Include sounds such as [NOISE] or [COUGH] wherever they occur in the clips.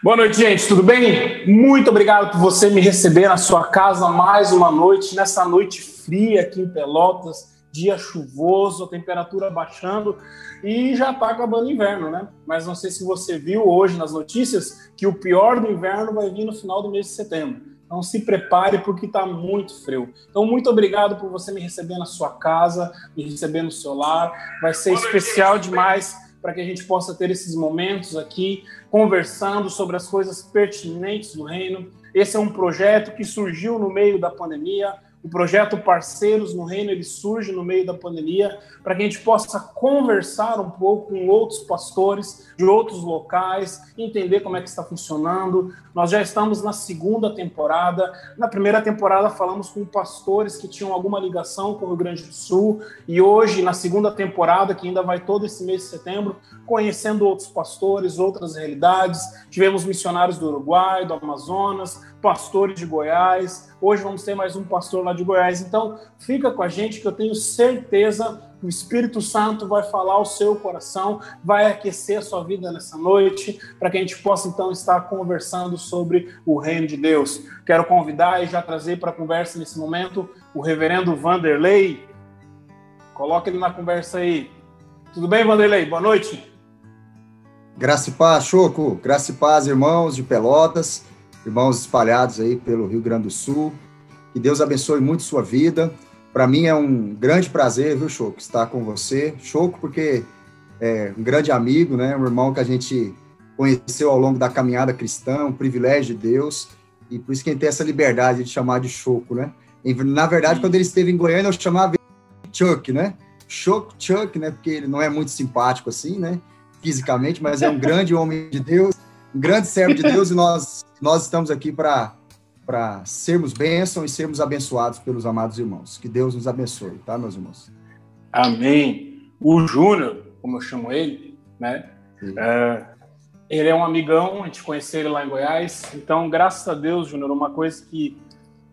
Boa noite, gente. Tudo bem? Muito obrigado por você me receber na sua casa mais uma noite, nessa noite fria aqui em Pelotas, dia chuvoso, a temperatura baixando e já está acabando o inverno, né? Mas não sei se você viu hoje nas notícias que o pior do inverno vai vir no final do mês de setembro. Então se prepare porque está muito frio. Então muito obrigado por você me receber na sua casa, me receber no seu lar. Vai ser especial demais para que a gente possa ter esses momentos aqui conversando sobre as coisas pertinentes do reino. Esse é um projeto que surgiu no meio da pandemia, o projeto Parceiros no Reino ele surge no meio da pandemia para que a gente possa conversar um pouco com outros pastores de outros locais, entender como é que está funcionando. Nós já estamos na segunda temporada. Na primeira temporada falamos com pastores que tinham alguma ligação com o Rio Grande do Sul e hoje na segunda temporada, que ainda vai todo esse mês de setembro, conhecendo outros pastores, outras realidades. Tivemos missionários do Uruguai, do Amazonas, pastores de Goiás. Hoje vamos ter mais um pastor lá de Goiás. Então, fica com a gente que eu tenho certeza que o Espírito Santo vai falar ao seu coração, vai aquecer a sua vida nessa noite, para que a gente possa então estar conversando sobre o reino de Deus. Quero convidar e já trazer para a conversa nesse momento o reverendo Vanderlei. Coloca ele na conversa aí. Tudo bem, Vanderlei? Boa noite. Graça e paz, Choco. Graça e paz, irmãos de Pelotas irmãos espalhados aí pelo Rio Grande do Sul. Que Deus abençoe muito sua vida. Para mim é um grande prazer, viu, Choco, estar com você. Choco, porque é um grande amigo, né? Um irmão que a gente conheceu ao longo da caminhada cristã, um privilégio de Deus. E por isso que a gente tem essa liberdade de chamar de Choco, né? Na verdade, quando ele esteve em Goiânia, eu chamava de Chuck, né? Choco Chuck, né? Porque ele não é muito simpático assim, né? Fisicamente, mas é um [LAUGHS] grande homem de Deus, grande servo de Deus e nós nós estamos aqui para para sermos bênção e sermos abençoados pelos amados irmãos. Que Deus nos abençoe, tá, meus irmãos? Amém. O Júnior, como eu chamo ele, né? É, ele é um amigão, a gente conheceu ele lá em Goiás. Então, graças a Deus, Júnior, uma coisa que,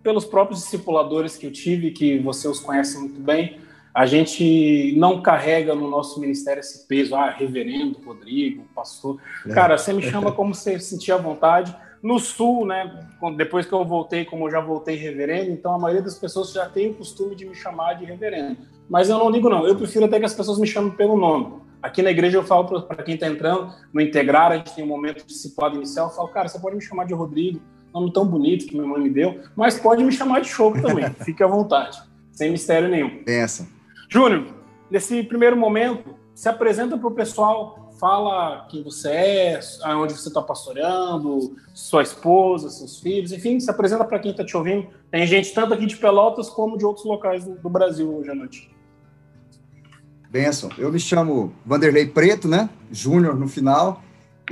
pelos próprios discipuladores que eu tive, que você os conhece muito bem, a gente não carrega no nosso ministério esse peso, ah, reverendo, Rodrigo, pastor. É. Cara, você me chama como você sentir à vontade. No sul, né, depois que eu voltei, como eu já voltei reverendo, então a maioria das pessoas já tem o costume de me chamar de reverendo. Mas eu não digo não, eu prefiro até que as pessoas me chamem pelo nome. Aqui na igreja eu falo para quem está entrando, no integrar, a gente tem um momento discipulado inicial, eu falo, cara, você pode me chamar de Rodrigo, nome tão bonito que minha mãe me deu, mas pode me chamar de Choco também, [LAUGHS] fique à vontade, sem mistério nenhum. Pensa. Júnior, nesse primeiro momento, se apresenta para o pessoal, fala quem você é, aonde você está pastoreando, sua esposa, seus filhos, enfim, se apresenta para quem está te ouvindo. Tem gente tanto aqui de Pelotas como de outros locais do, Brasil hoje à noite. Benção. Eu me chamo Vanderlei Preto, né? Júnior no final,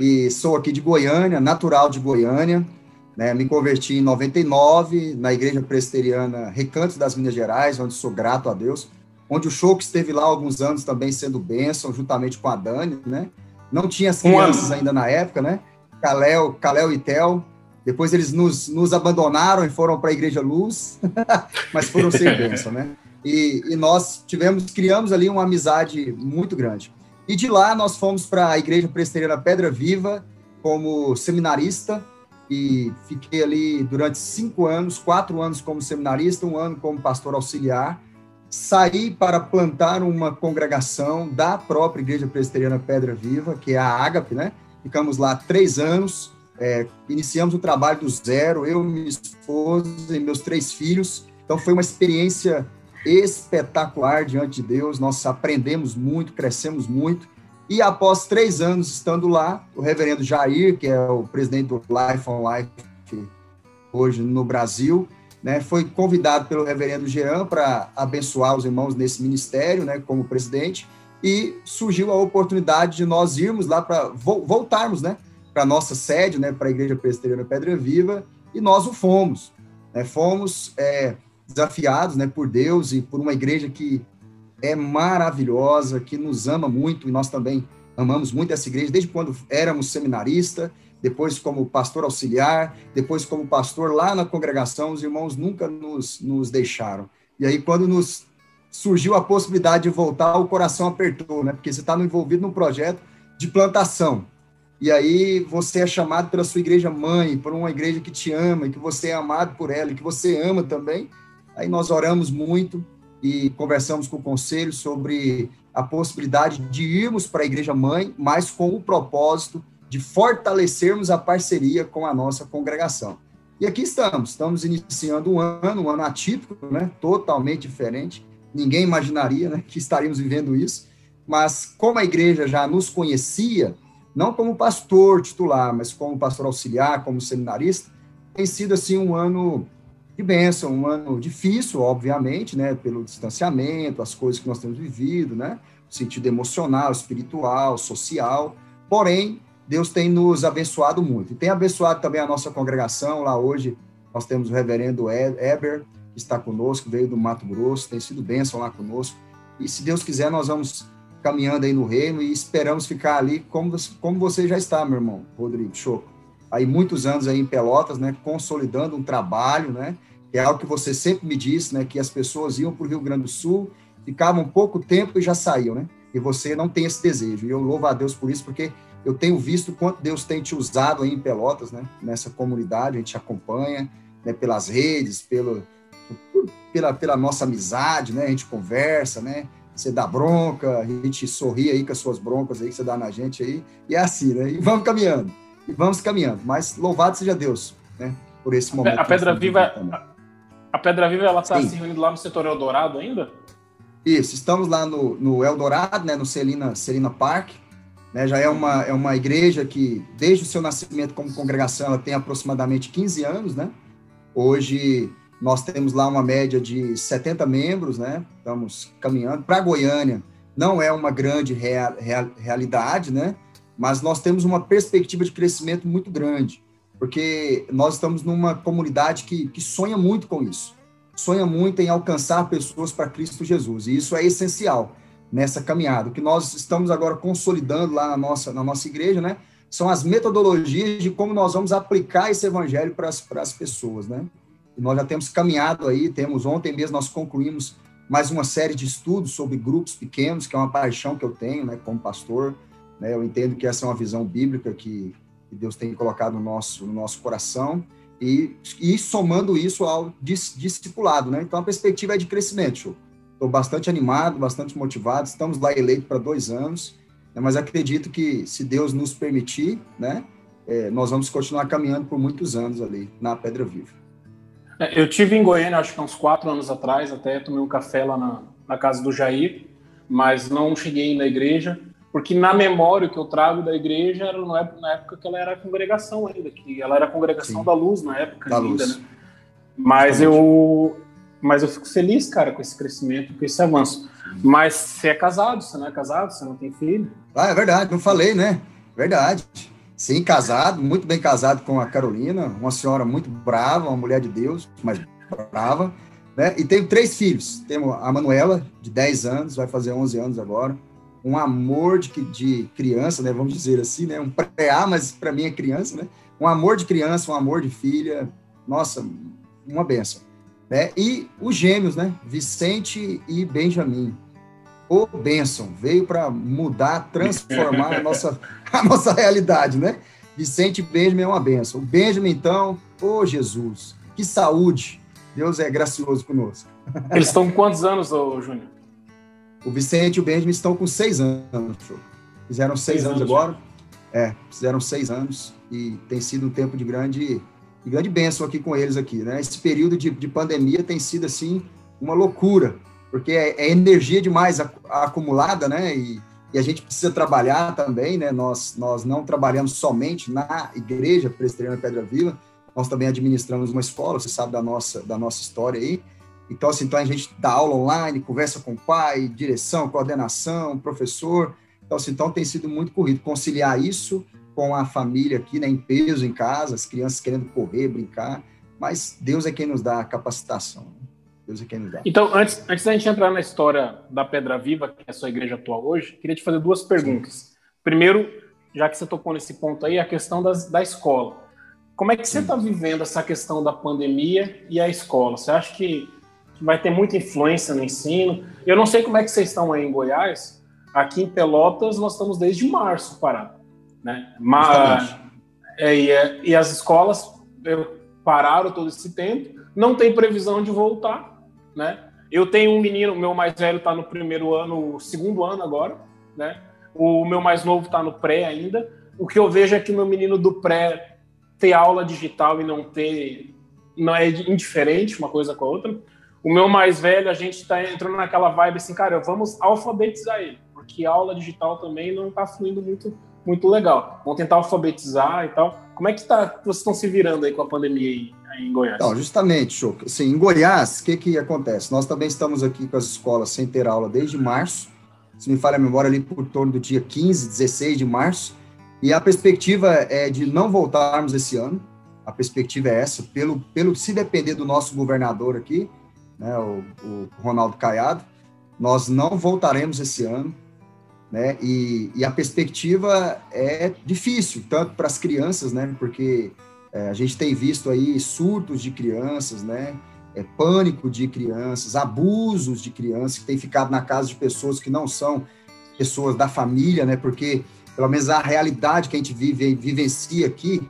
e sou aqui de Goiânia, natural de Goiânia. Né? Me converti em 99 na Igreja Presbiteriana Recantos das Minas Gerais, onde sou grato a Deus onde o Choco esteve lá alguns anos também sendo bênção, juntamente com a Dani, né? Não tinha as crianças ainda na época, né? Caléu, Caléu e Tel. Depois eles nos, nos abandonaram e foram para a Igreja Luz, [LAUGHS] mas foram sem [LAUGHS] bênção, né? E, e, nós tivemos, criamos ali uma amizade muito grande. E de lá nós fomos para a Igreja Presteriana Pedra Viva como seminarista e fiquei ali durante cinco anos, quatro anos como seminarista, um ano como pastor auxiliar saí para plantar uma congregação da própria Igreja Presbiteriana Pedra Viva, que é a Ágape, né? Ficamos lá três anos, é, iniciamos o trabalho do zero, eu, minha esposa e meus três filhos. Então foi uma experiência espetacular diante de Deus. Nós aprendemos muito, crescemos muito. E após três anos estando lá, o reverendo Jair, que é o presidente do Life on Life hoje no Brasil, né, foi convidado pelo reverendo Jean para abençoar os irmãos nesse ministério, né, como presidente, e surgiu a oportunidade de nós irmos lá para voltarmos, né, para nossa sede, né, para a Igreja Presbiteriana Pedra Viva, e nós o fomos. Né, fomos é, desafiados né, por Deus e por uma igreja que é maravilhosa, que nos ama muito, e nós também amamos muito essa igreja, desde quando éramos seminaristas, depois como pastor auxiliar, depois como pastor lá na congregação, os irmãos nunca nos, nos deixaram. E aí, quando nos surgiu a possibilidade de voltar, o coração apertou, né? Porque você está envolvido num projeto de plantação. e aí você é chamado pela sua igreja mãe, por uma igreja que te ama, e que você é amado por ela, e que você ama também. Aí nós oramos muito e conversamos com o conselho sobre a possibilidade de irmos para a igreja mãe, mas com o propósito de fortalecermos a parceria com a nossa congregação. E aqui estamos, estamos iniciando um ano, um ano atípico, né, totalmente diferente. Ninguém imaginaria né, que estaríamos vivendo isso, mas como a igreja já nos conhecia, não como pastor titular, mas como pastor auxiliar, como seminarista, tem sido assim um ano de bênção, um ano difícil, obviamente, né, pelo distanciamento, as coisas que nós temos vivido, né, no sentido emocional, espiritual, social. Porém, Deus tem nos abençoado muito. E tem abençoado também a nossa congregação. Lá hoje nós temos o reverendo Eber, que está conosco, veio do Mato Grosso, tem sido bênção lá conosco. E se Deus quiser, nós vamos caminhando aí no reino e esperamos ficar ali como, como você já está, meu irmão, Rodrigo Choco. Aí muitos anos aí em Pelotas, né, consolidando um trabalho, né, é algo que você sempre me disse, né, que as pessoas iam para o Rio Grande do Sul, ficavam pouco tempo e já saíam, né, e você não tem esse desejo. E eu louvo a Deus por isso, porque eu tenho visto quanto Deus tem te usado aí em Pelotas, né, nessa comunidade, a gente acompanha, né, pelas redes, pelo, pela, pela nossa amizade, né, a gente conversa, né, você dá bronca, a gente sorri aí com as suas broncas aí que você dá na gente aí, e é assim, né? E vamos caminhando, e vamos caminhando. Mas louvado seja Deus, né? Por esse momento. A Pedra Viva, a, a, Pedra Viva, ela está se reunindo lá no setor Eldorado ainda? Isso, estamos lá no, no Eldorado, né? No Celina, Celina Park, né? Já é uma, é uma igreja que, desde o seu nascimento como congregação, ela tem aproximadamente 15 anos, né? Hoje nós temos lá uma média de 70 membros, né? Estamos caminhando. Para Goiânia, não é uma grande real, real, realidade, né? Mas nós temos uma perspectiva de crescimento muito grande, porque nós estamos numa comunidade que, que sonha muito com isso. Sonha muito em alcançar pessoas para Cristo Jesus. E isso é essencial nessa caminhada. O que nós estamos agora consolidando lá na nossa, na nossa igreja, né? São as metodologias de como nós vamos aplicar esse evangelho para as, pessoas, né? nós já temos caminhado aí, temos ontem mesmo nós concluímos mais uma série de estudos sobre grupos pequenos, que é uma paixão que eu tenho, né, como pastor, né, eu entendo que essa é uma visão bíblica que, que Deus tem colocado no nosso, no nosso coração, e, e somando isso ao dis, discipulado, né, então a perspectiva é de crescimento, estou bastante animado, bastante motivado, estamos lá eleitos para dois anos, né, mas acredito que se Deus nos permitir, né, é, nós vamos continuar caminhando por muitos anos ali na Pedra Viva. É, eu tive em Goiânia, acho que uns quatro anos atrás, até tomei um café lá na, na casa do Jair, mas não cheguei na igreja, porque na memória que eu trago da igreja era na época, na época que ela era congregação ainda, que ela era congregação Sim. da luz na época da ainda, luz. né? Mas eu, mas eu fico feliz, cara, com esse crescimento, com esse avanço. Mas você é casado, você não é casado, você não tem filho. Ah, é verdade, não falei, né? Verdade. Sim, casado, muito bem casado com a Carolina, uma senhora muito brava, uma mulher de Deus, mas brava, né? E tenho três filhos. Temos a Manuela, de 10 anos, vai fazer 11 anos agora. Um amor de, de criança, né? Vamos dizer assim, né? Um pré-A, mas para mim é criança, né? Um amor de criança, um amor de filha. Nossa, uma benção. Né? E os gêmeos, né? Vicente e Benjamin o bênção, veio para mudar, transformar a nossa, [LAUGHS] a nossa realidade, né? Vicente Benjamin é uma bênção. O Benjamin, então, ô oh, Jesus, que saúde! Deus é gracioso conosco. [LAUGHS] Eles estão com quantos anos, ô, Júnior? O Vicente e o Benjamin estão com seis anos. Fizeram seis, seis anos, anos, agora. É, fizeram seis anos e tem sido um tempo de grande, de grande bênção aqui com eles aqui, né? Esse período de, de pandemia tem sido, assim, uma loucura porque é, é energia demais acumulada, né? E, e, a gente precisa trabalhar também, né? Nós, nós não trabalhamos somente na igreja presbiteriana Pedra Viva, nós também administramos uma escola, você sabe da nossa, da nossa história aí. Então, assim, então a gente dá aula online, conversa com o pai, direção, coordenação, professor. Então, assim, então tem sido muito corrido conciliar isso com a família aqui, né, em peso em casa, as crianças querendo correr, brincar, mas Deus é quem nos dá a capacitação. Né? Deus é quem nos dá. Então, antes, antes da gente entrar na história da Pedra Viva, que é a sua igreja atual hoje, queria te fazer duas perguntas. Sim. Primeiro, já que você tocou nesse ponto aí, a questão das, da escola. Como é que você está vivendo essa questão da pandemia e a escola? Você acha que, que vai ter muita influência no ensino? Eu não sei como é que vocês estão aí em Goiás. Aqui em Pelotas, nós estamos desde março parado. Né? Mas, é, e, é, e as escolas pararam todo esse tempo, não tem previsão de voltar, né? Eu tenho um menino, meu mais velho está no primeiro ano, segundo ano agora, né? O meu mais novo está no pré ainda. O que eu vejo é que o meu menino do pré ter aula digital e não ter, não é indiferente uma coisa com a outra. O meu mais velho, a gente está entrando naquela vibe assim, cara, vamos alfabetizar ele, porque aula digital também não está fluindo muito, muito legal. Vamos tentar alfabetizar e tal. Como é que tá, vocês estão se virando aí com a pandemia aí, aí em Goiás? Então, justamente, Choco. Assim, em Goiás, o que, que acontece? Nós também estamos aqui com as escolas sem ter aula desde março, se me falha a memória, ali por torno do dia 15, 16 de março, e a perspectiva é de não voltarmos esse ano, a perspectiva é essa, pelo, pelo se depender do nosso governador aqui, né, o, o Ronaldo Caiado, nós não voltaremos esse ano, né? E, e a perspectiva é difícil, tanto para as crianças, né? Porque é, a gente tem visto aí surtos de crianças, né? É, pânico de crianças, abusos de crianças que têm ficado na casa de pessoas que não são pessoas da família, né? Porque pelo menos a realidade que a gente vive vivencia aqui,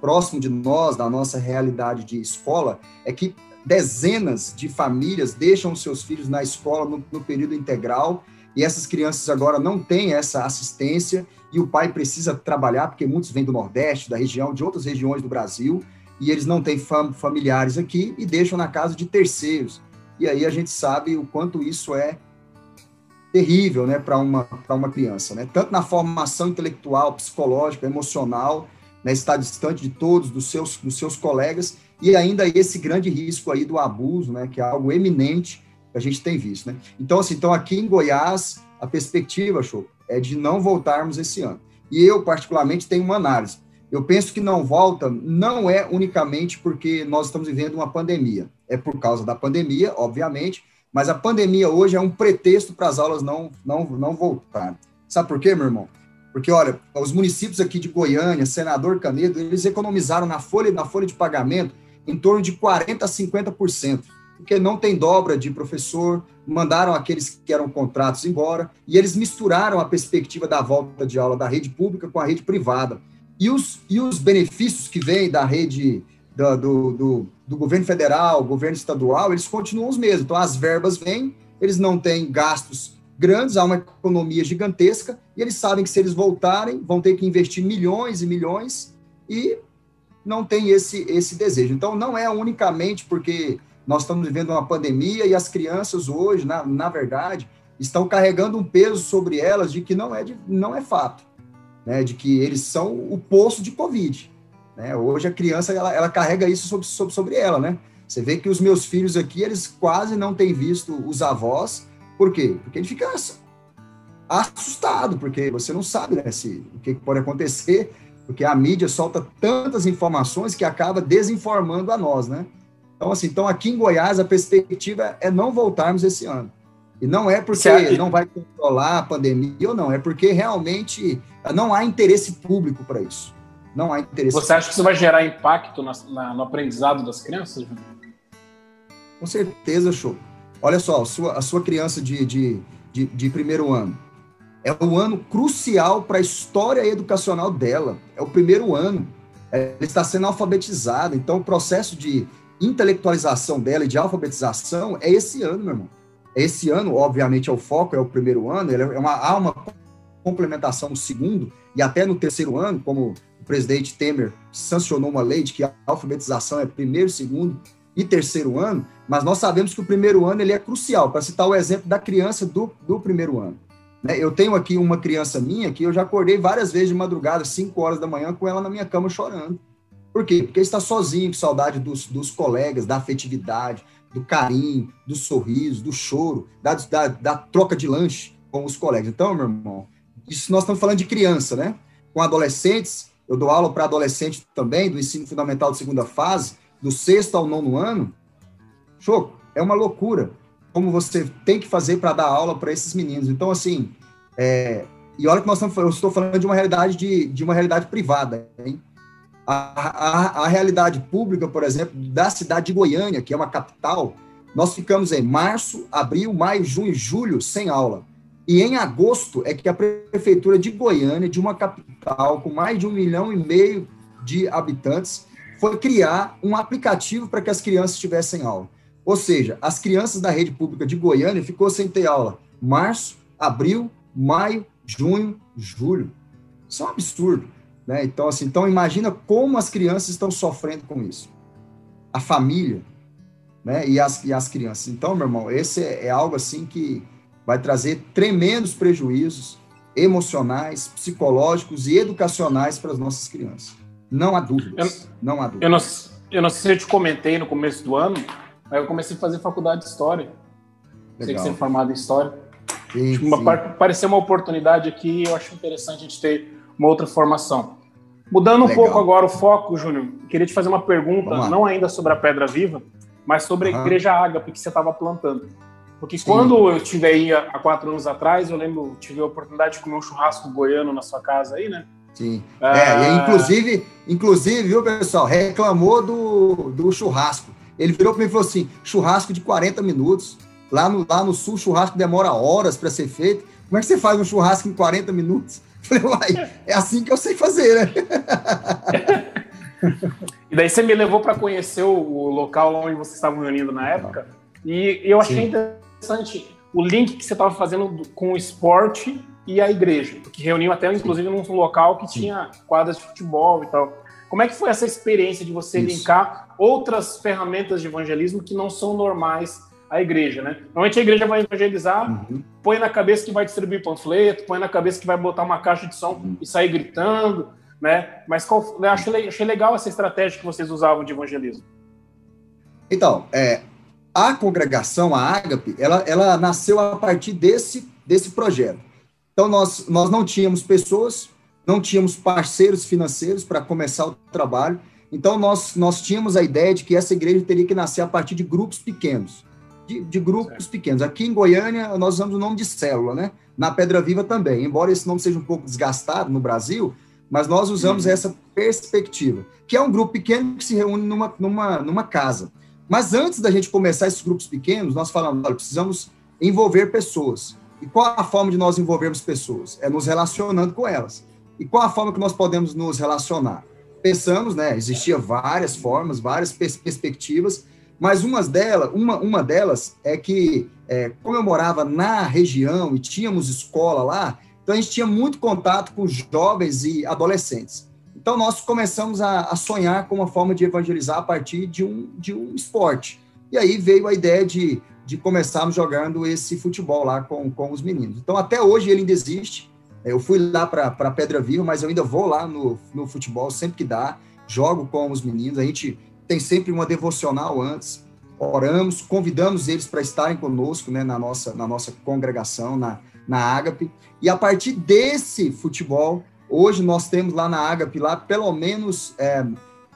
próximo de nós, da nossa realidade de escola, é que dezenas de famílias deixam seus filhos na escola no, no período integral e essas crianças agora não têm essa assistência e o pai precisa trabalhar, porque muitos vêm do Nordeste, da região, de outras regiões do Brasil, e eles não têm fam familiares aqui e deixam na casa de terceiros. E aí a gente sabe o quanto isso é terrível né, para uma, uma criança, né? tanto na formação intelectual, psicológica, emocional, né, estar distante de todos, dos seus, dos seus colegas, e ainda esse grande risco aí do abuso, né, que é algo eminente a gente tem visto, né? Então, assim, então aqui em Goiás, a perspectiva, show, é de não voltarmos esse ano. E eu, particularmente, tenho uma análise. Eu penso que não volta não é unicamente porque nós estamos vivendo uma pandemia. É por causa da pandemia, obviamente, mas a pandemia hoje é um pretexto para as aulas não, não, não voltarem. Sabe por quê, meu irmão? Porque, olha, os municípios aqui de Goiânia, Senador Canedo, eles economizaram na folha, na folha de pagamento em torno de 40% a 50% porque não tem dobra de professor, mandaram aqueles que eram contratos embora, e eles misturaram a perspectiva da volta de aula da rede pública com a rede privada. E os, e os benefícios que vêm da rede do, do, do, do governo federal, governo estadual, eles continuam os mesmos. Então, as verbas vêm, eles não têm gastos grandes, há uma economia gigantesca, e eles sabem que se eles voltarem, vão ter que investir milhões e milhões, e não tem esse, esse desejo. Então, não é unicamente porque nós estamos vivendo uma pandemia e as crianças hoje, na, na verdade, estão carregando um peso sobre elas de que não é, de, não é fato, né? de que eles são o poço de Covid. Né? Hoje a criança ela, ela carrega isso sobre, sobre, sobre ela, né? Você vê que os meus filhos aqui, eles quase não têm visto os avós. Por quê? Porque ele fica assustado, porque você não sabe né, se, o que pode acontecer, porque a mídia solta tantas informações que acaba desinformando a nós, né? Então, assim, então aqui em Goiás a perspectiva é não voltarmos esse ano. E não é porque certo. não vai controlar a pandemia ou não, é porque realmente não há interesse público para isso. Não há interesse. Você acha que isso vai gerar impacto na, na, no aprendizado das crianças? Com certeza, show. Olha só, a sua, a sua criança de, de, de, de primeiro ano é um ano crucial para a história educacional dela. É o primeiro ano. Ela está sendo alfabetizada, então o processo de intelectualização dela e de alfabetização é esse ano, meu irmão. É esse ano, obviamente, é o foco, é o primeiro ano, é uma, há uma complementação no segundo e até no terceiro ano, como o presidente Temer sancionou uma lei de que a alfabetização é primeiro, segundo e terceiro ano, mas nós sabemos que o primeiro ano ele é crucial, para citar o exemplo da criança do, do primeiro ano. Né? Eu tenho aqui uma criança minha que eu já acordei várias vezes de madrugada, 5 horas da manhã, com ela na minha cama chorando por quê? Porque está sozinho, com saudade dos, dos colegas, da afetividade, do carinho, do sorriso, do choro, da, da, da, troca de lanche com os colegas. Então, meu irmão, isso nós estamos falando de criança, né? Com adolescentes, eu dou aula para adolescente também, do ensino fundamental de segunda fase, do sexto ao nono ano. Show, é uma loucura como você tem que fazer para dar aula para esses meninos. Então, assim, é, e olha que nós estamos, eu estou falando de uma realidade de, de uma realidade privada, hein? A, a, a, realidade pública, por exemplo, da cidade de Goiânia, que é uma capital, nós ficamos em março, abril, maio, junho, julho sem aula. E em agosto é que a prefeitura de Goiânia, de uma capital com mais de um milhão e meio de habitantes, foi criar um aplicativo para que as crianças tivessem aula. Ou seja, as crianças da rede pública de Goiânia ficou sem ter aula março, abril, maio, junho, julho. Isso é um absurdo. Né? Então, assim, então imagina como as crianças estão sofrendo com isso. A família né? e, as, e as crianças. Então, meu irmão, esse é, é algo assim que vai trazer tremendos prejuízos emocionais, psicológicos e educacionais para as nossas crianças. Não há dúvidas. Eu, não há dúvidas. Eu não, eu não sei se eu te comentei no começo do ano, aí eu comecei a fazer faculdade de História. Legal. Sei que você é formado em História. Sim, uma, pareceu uma oportunidade aqui eu acho interessante a gente ter uma outra formação. Mudando um Legal. pouco agora o foco, Júnior, queria te fazer uma pergunta, não ainda sobre a Pedra Viva, mas sobre a Igreja Ágape que você estava plantando. Porque Sim. quando eu estive aí há quatro anos atrás, eu lembro, tive a oportunidade de comer um churrasco goiano na sua casa aí, né? Sim. Ah. É, inclusive, inclusive, viu, pessoal, reclamou do, do churrasco. Ele virou para mim e falou assim: churrasco de 40 minutos. Lá no, lá no sul, churrasco demora horas para ser feito. Como é que você faz um churrasco em 40 minutos? Falei, uai, é assim que eu sei fazer, né? [LAUGHS] e daí você me levou para conhecer o local onde vocês estavam reunindo na época. E eu achei Sim. interessante o link que você estava fazendo com o esporte e a igreja, que reuniu até, inclusive, num local que tinha quadras de futebol e tal. Como é que foi essa experiência de você Isso. linkar outras ferramentas de evangelismo que não são normais à igreja, né? Normalmente a igreja vai evangelizar, uhum. põe na cabeça que vai distribuir panfleto, põe na cabeça que vai botar uma caixa de som uhum. e sair gritando, né? Mas qual, eu achei, achei legal essa estratégia que vocês usavam de evangelismo. Então, é, a congregação, a Ágape, ela, ela nasceu a partir desse, desse projeto. Então, nós, nós não tínhamos pessoas, não tínhamos parceiros financeiros para começar o trabalho. Então, nós, nós tínhamos a ideia de que essa igreja teria que nascer a partir de grupos pequenos. De, de grupos certo. pequenos. Aqui em Goiânia, nós usamos o nome de célula, né? Na Pedra Viva também. Embora esse nome seja um pouco desgastado no Brasil, mas nós usamos uhum. essa perspectiva, que é um grupo pequeno que se reúne numa, numa, numa casa. Mas antes da gente começar esses grupos pequenos, nós falamos, olha, precisamos envolver pessoas. E qual a forma de nós envolvermos pessoas? É nos relacionando com elas. E qual a forma que nós podemos nos relacionar? Pensamos, né? Existia várias formas, várias pers perspectivas, mas uma delas, uma, uma delas é que, é, como eu morava na região e tínhamos escola lá, então a gente tinha muito contato com jovens e adolescentes. Então, nós começamos a, a, sonhar com uma forma de evangelizar a partir de um, de um esporte. E aí veio a ideia de, de começarmos jogando esse futebol lá com, com os meninos. Então, até hoje ele ainda existe. Eu fui lá para Pedra Viva, mas eu ainda vou lá no, no futebol sempre que dá, jogo com os meninos. A gente tem sempre uma devocional antes, oramos, convidamos eles para estarem conosco né, na, nossa, na nossa congregação, na, na Ágape. E a partir desse futebol, Hoje nós temos lá na Agape, lá pelo menos, é,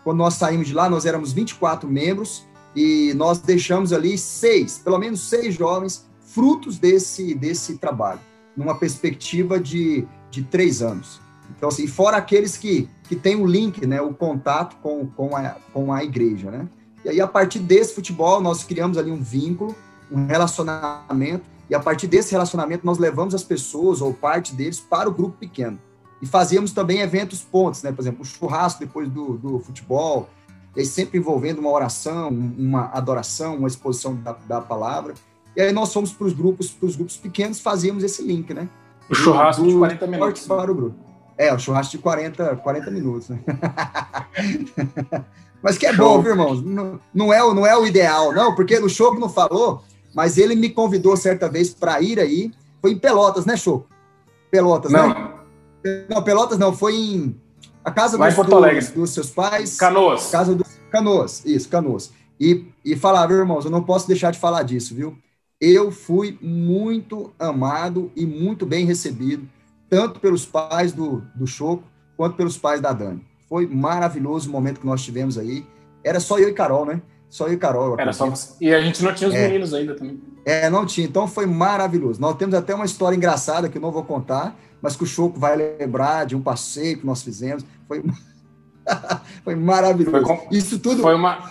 quando nós saímos de lá, nós éramos 24 membros e nós deixamos ali seis, pelo menos seis jovens, frutos desse, desse trabalho, numa perspectiva de, de três anos. Então, assim, fora aqueles que, que têm o link, né, o contato com, com, a, com a igreja, né? E aí, a partir desse futebol, nós criamos ali um vínculo, um relacionamento, e a partir desse relacionamento, nós levamos as pessoas, ou parte deles, para o grupo pequeno. E fazíamos também eventos pontos, né? Por exemplo, o churrasco depois do, do futebol, e sempre envolvendo uma oração, uma adoração, uma exposição da, da palavra. E aí nós fomos para os grupos, para os grupos pequenos, fazíamos esse link, né? O churrasco do, de 40 minutos. Para o grupo. É, o churrasco de 40, 40 minutos, né? [LAUGHS] mas que é show. bom, viu, irmãos? Não, não, é, não é o ideal, não, porque o Choco não falou, mas ele me convidou certa vez para ir aí. Foi em Pelotas, né, Choco? Pelotas, não. né? Não, Pelotas não, foi em a casa dos, dos, dos, seus pais. Canoas. Casa dos Canoas, isso, Canoas. E, e falava, irmãos, eu não posso deixar de falar disso, viu? Eu fui muito amado e muito bem recebido, tanto pelos pais do, do Choco, quanto pelos pais da Dani. Foi maravilhoso o momento que nós tivemos aí. Era só eu e Carol, né? Só eu e Carol. Era só você. E a gente não tinha os é. meninos ainda também. É, não tinha. Então foi maravilhoso. Nós temos até uma história engraçada que eu não vou contar, mas que o Choco vai lembrar de um passeio que nós fizemos. Foi, [LAUGHS] foi maravilhoso. Foi com... Isso tudo. Foi uma,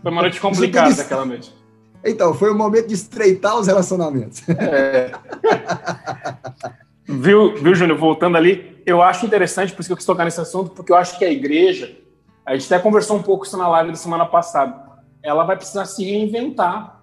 foi uma noite [LAUGHS] complicada tudo... aquela noite. Então, foi o momento de estreitar os relacionamentos. É. [LAUGHS] viu, viu, Júnior? Voltando ali, eu acho interessante, por isso que eu quis tocar nesse assunto, porque eu acho que a igreja, a gente até conversou um pouco isso na live da semana passada, ela vai precisar se reinventar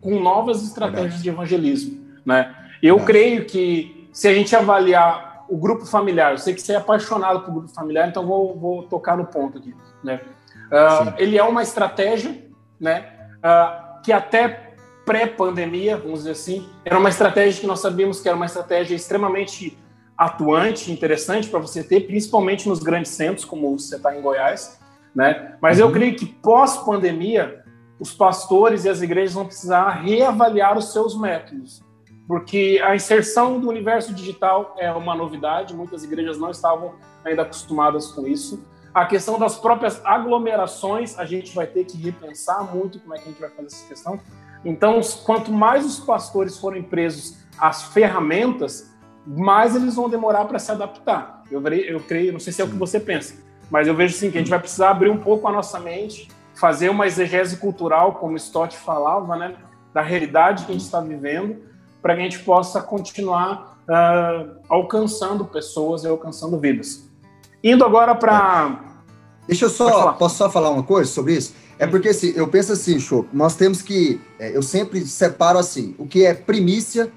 com novas estratégias Verdade. de evangelismo. Né? Eu Verdade. creio que se a gente avaliar o grupo familiar, eu sei que você é apaixonado por grupo familiar, então vou, vou tocar no ponto aqui. Né? Uh, ele é uma estratégia né, uh, que até pré-pandemia, vamos dizer assim, era uma estratégia que nós sabíamos que era uma estratégia extremamente atuante, interessante para você ter, principalmente nos grandes centros, como você está em Goiás. Né? Mas uhum. eu creio que pós-pandemia, os pastores e as igrejas vão precisar reavaliar os seus métodos, porque a inserção do universo digital é uma novidade, muitas igrejas não estavam ainda acostumadas com isso. A questão das próprias aglomerações, a gente vai ter que repensar muito como é que a gente vai fazer essa questão. Então, quanto mais os pastores forem presos às ferramentas, mais eles vão demorar para se adaptar. Eu, eu creio, não sei se é o que você pensa, mas eu vejo sim que a gente vai precisar abrir um pouco a nossa mente, fazer uma exegese cultural, como Stott falava, né, da realidade que a gente está vivendo, para que a gente possa continuar uh, alcançando pessoas e alcançando vidas. Indo agora para. Deixa eu só. Posso só falar uma coisa sobre isso? É porque assim, eu penso assim, show, nós temos que. É, eu sempre separo assim: o que é primícia,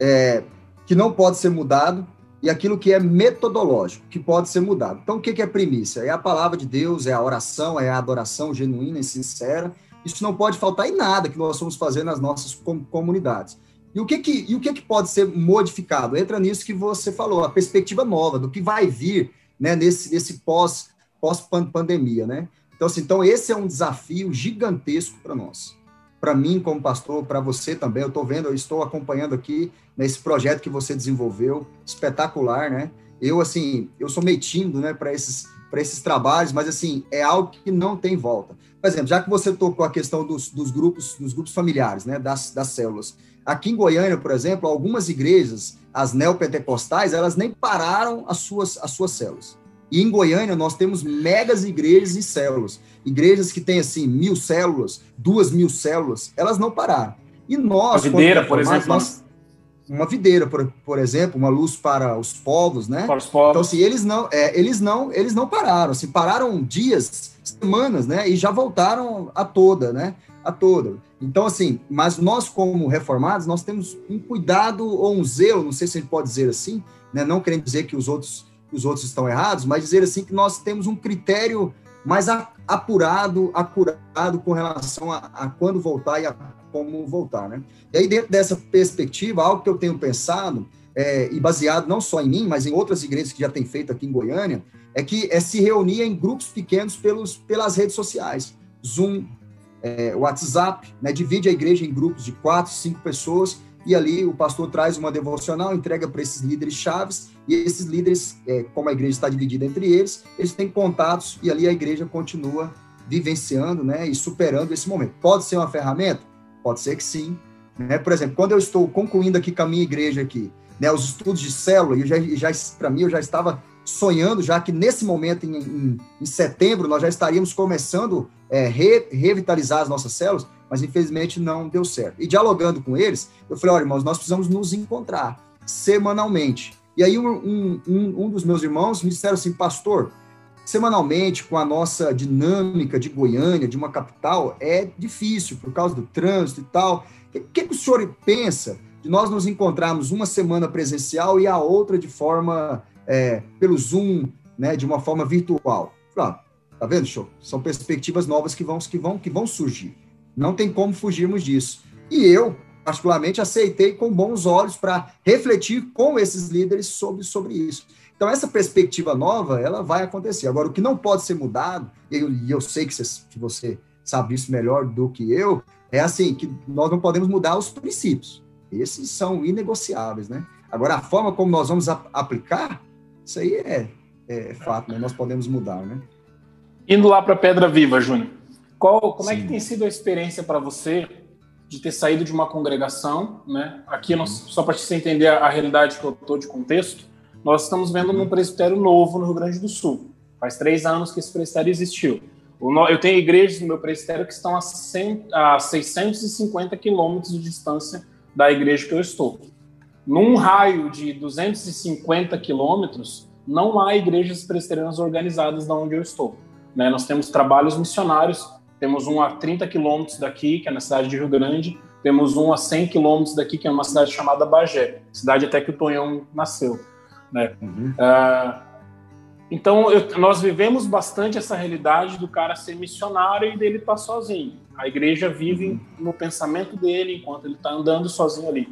é, que não pode ser mudado, e aquilo que é metodológico, que pode ser mudado. Então, o que é primícia? É a palavra de Deus, é a oração, é a adoração genuína e sincera. Isso não pode faltar em nada que nós vamos fazer nas nossas comunidades. E o que que, e o que, que pode ser modificado? Entra nisso que você falou, a perspectiva nova, do que vai vir né, nesse, nesse pós, pós-pandemia. Né? Então, assim, então, esse é um desafio gigantesco para nós para mim como pastor, para você também. Eu estou vendo, eu estou acompanhando aqui nesse projeto que você desenvolveu, espetacular, né? Eu assim, eu sou meio tímido, né, para esses esses trabalhos, mas assim é algo que não tem volta. Por exemplo, já que você tocou a questão dos, dos grupos, dos grupos familiares, né, das, das células. Aqui em Goiânia, por exemplo, algumas igrejas, as neopentecostais, elas nem pararam as suas as suas células. E em Goiânia nós temos megas igrejas e células. Igrejas que têm assim mil células, duas mil células, elas não pararam. E nós. Uma videira, por exemplo. Nós, uma videira, por, por exemplo, uma luz para os povos, né? Para os povos. Então, assim, eles não, é, eles não, eles não pararam, assim, pararam dias, semanas, né? E já voltaram a toda, né? A toda. Então, assim, mas nós, como reformados, nós temos um cuidado ou um zelo, não sei se a gente pode dizer assim, né? Não querendo dizer que os outros os outros estão errados, mas dizer assim que nós temos um critério mais apurado, acurado com relação a, a, quando voltar e a como voltar, né? E aí, dentro dessa perspectiva, algo que eu tenho pensado, é, e baseado não só em mim, mas em outras igrejas que já têm feito aqui em Goiânia, é que é se reunir em grupos pequenos pelos, pelas redes sociais. Zoom, é, WhatsApp, né? Divide a igreja em grupos de quatro, cinco pessoas e ali o pastor traz uma devocional, entrega para esses líderes chaves, e esses líderes, é, como a igreja está dividida entre eles, eles têm contatos, e ali a igreja continua vivenciando né, e superando esse momento. Pode ser uma ferramenta? Pode ser que sim. Né? Por exemplo, quando eu estou concluindo aqui com a minha igreja aqui, né, os estudos de célula, eu já, já para mim eu já estava sonhando já que nesse momento, em, em, em setembro, nós já estaríamos começando a é, re, revitalizar as nossas células, mas infelizmente não deu certo. E dialogando com eles, eu falei, olha, irmãos, nós precisamos nos encontrar semanalmente. E aí um, um, um dos meus irmãos me disseram assim, pastor, semanalmente, com a nossa dinâmica de Goiânia, de uma capital, é difícil por causa do trânsito e tal. O que, que o senhor pensa de nós nos encontrarmos uma semana presencial e a outra de forma é, pelo Zoom, né, de uma forma virtual? Falei, ah, tá vendo, show? São perspectivas novas que vão, que vão, que vão surgir. Não tem como fugirmos disso. E eu, particularmente, aceitei com bons olhos para refletir com esses líderes sobre, sobre isso. Então, essa perspectiva nova, ela vai acontecer. Agora, o que não pode ser mudado, e eu, eu, sei que você, que você sabe isso melhor do que eu, é assim, que nós não podemos mudar os princípios. Esses são inegociáveis, né? Agora, a forma como nós vamos a, aplicar, isso aí é, é fato, né? Nós podemos mudar, né? Indo lá para Pedra Viva, Júnior. Qual, como Sim. é que tem sido a experiência para você de ter saído de uma congregação, né? Aqui, nós, só para você entender a, a, realidade que eu estou de contexto, nós estamos vendo um presbitério novo no Rio Grande do Sul. Faz três anos que esse presbitério existiu. Eu tenho igrejas no meu presbitério que estão a, 100, a 650 quilômetros de distância da igreja que eu estou. Num raio de 250 quilômetros, não há igrejas presbiterianas organizadas da onde eu estou. Né? Nós temos trabalhos missionários, temos um a 30 quilômetros daqui, que é na cidade de Rio Grande, temos um a 100 quilômetros daqui, que é uma cidade chamada Bagé, cidade até que o Tonhão nasceu. Né? Uhum. Uh, então, eu, nós vivemos bastante essa realidade do cara ser missionário e dele estar tá sozinho. A igreja vive no pensamento dele enquanto ele está andando sozinho ali.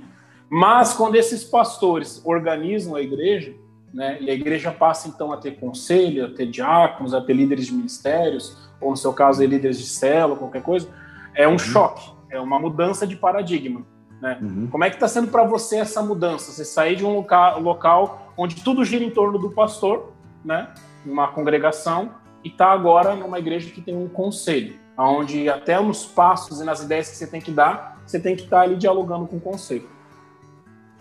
Mas quando esses pastores organizam a igreja, né, e a igreja passa então a ter conselho, a ter diáconos, a ter líderes de ministérios, ou no seu caso, líderes de célula, qualquer coisa, é um uhum. choque, é uma mudança de paradigma. Né? Uhum. Como é que está sendo para você essa mudança? Você sair de um local, local onde tudo gira em torno do pastor né, uma congregação, e está agora numa igreja que tem um conselho, onde até nos passos e nas ideias que você tem que dar, você tem que estar tá ali dialogando com o conselho.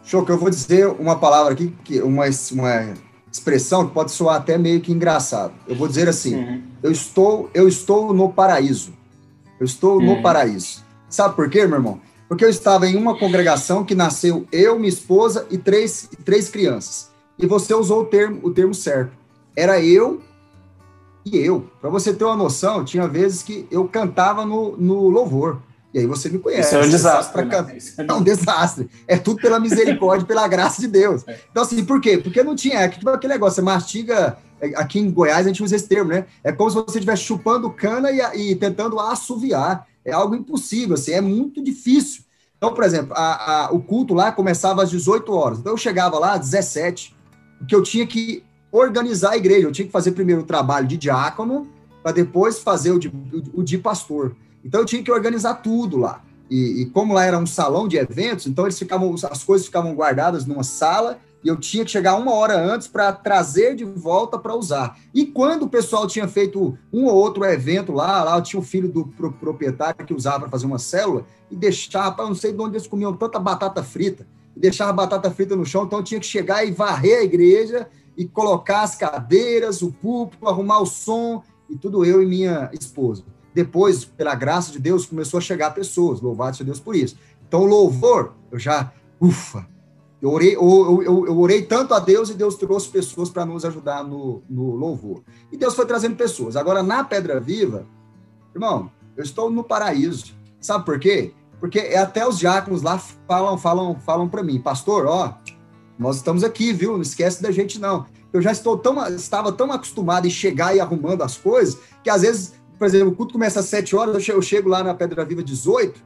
Show, que eu vou dizer uma palavra aqui, que uma, uma expressão que pode soar até meio que engraçado. Eu vou dizer assim: uhum. eu estou, eu estou no paraíso. Eu estou uhum. no paraíso. Sabe por quê, meu irmão? Porque eu estava em uma congregação que nasceu eu, minha esposa e três, três crianças. E você usou o termo, o termo certo era eu e eu. Para você ter uma noção, tinha vezes que eu cantava no, no louvor. E aí você me conhece. Isso é um desastre. Né? É, é um desastre. É tudo pela misericórdia, pela graça de Deus. É. Então, assim, por quê? Porque não tinha. É tipo aquele negócio, você mastiga. Aqui em Goiás a gente usa esse termo, né? É como se você estivesse chupando cana e, e tentando assoviar. É algo impossível, assim, é muito difícil. Então, por exemplo, a, a, o culto lá começava às 18 horas. Então eu chegava lá às 17, porque eu tinha que organizar a igreja. Eu tinha que fazer primeiro o trabalho de diácono, para depois fazer o de, o de pastor. Então eu tinha que organizar tudo lá. E, e, como lá era um salão de eventos, então eles ficavam, as coisas ficavam guardadas numa sala e eu tinha que chegar uma hora antes para trazer de volta para usar. E quando o pessoal tinha feito um ou outro evento lá, lá eu tinha o filho do proprietário que usava para fazer uma célula e deixava, eu não sei de onde eles comiam tanta batata frita, e deixava a batata frita no chão, então eu tinha que chegar e varrer a igreja e colocar as cadeiras, o púlpito, arrumar o som, e tudo eu e minha esposa. Depois, pela graça de Deus, começou a chegar pessoas, louvado seja Deus por isso. Então, o louvor, eu já, ufa, eu orei, eu, eu, eu orei tanto a Deus e Deus trouxe pessoas para nos ajudar no, no louvor. E Deus foi trazendo pessoas. Agora, na Pedra Viva, irmão, eu estou no paraíso. Sabe por quê? Porque até os diáconos lá falam, falam, falam para mim, pastor, ó, nós estamos aqui, viu? Não esquece da gente, não. Eu já estou tão, estava tão acostumado em chegar e arrumando as coisas, que às vezes, por exemplo, o culto começa às 7 horas, eu chego, lá na Pedra Viva 18,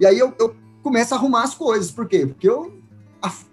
e aí eu, eu, começo a arrumar as coisas. Por quê? Porque eu,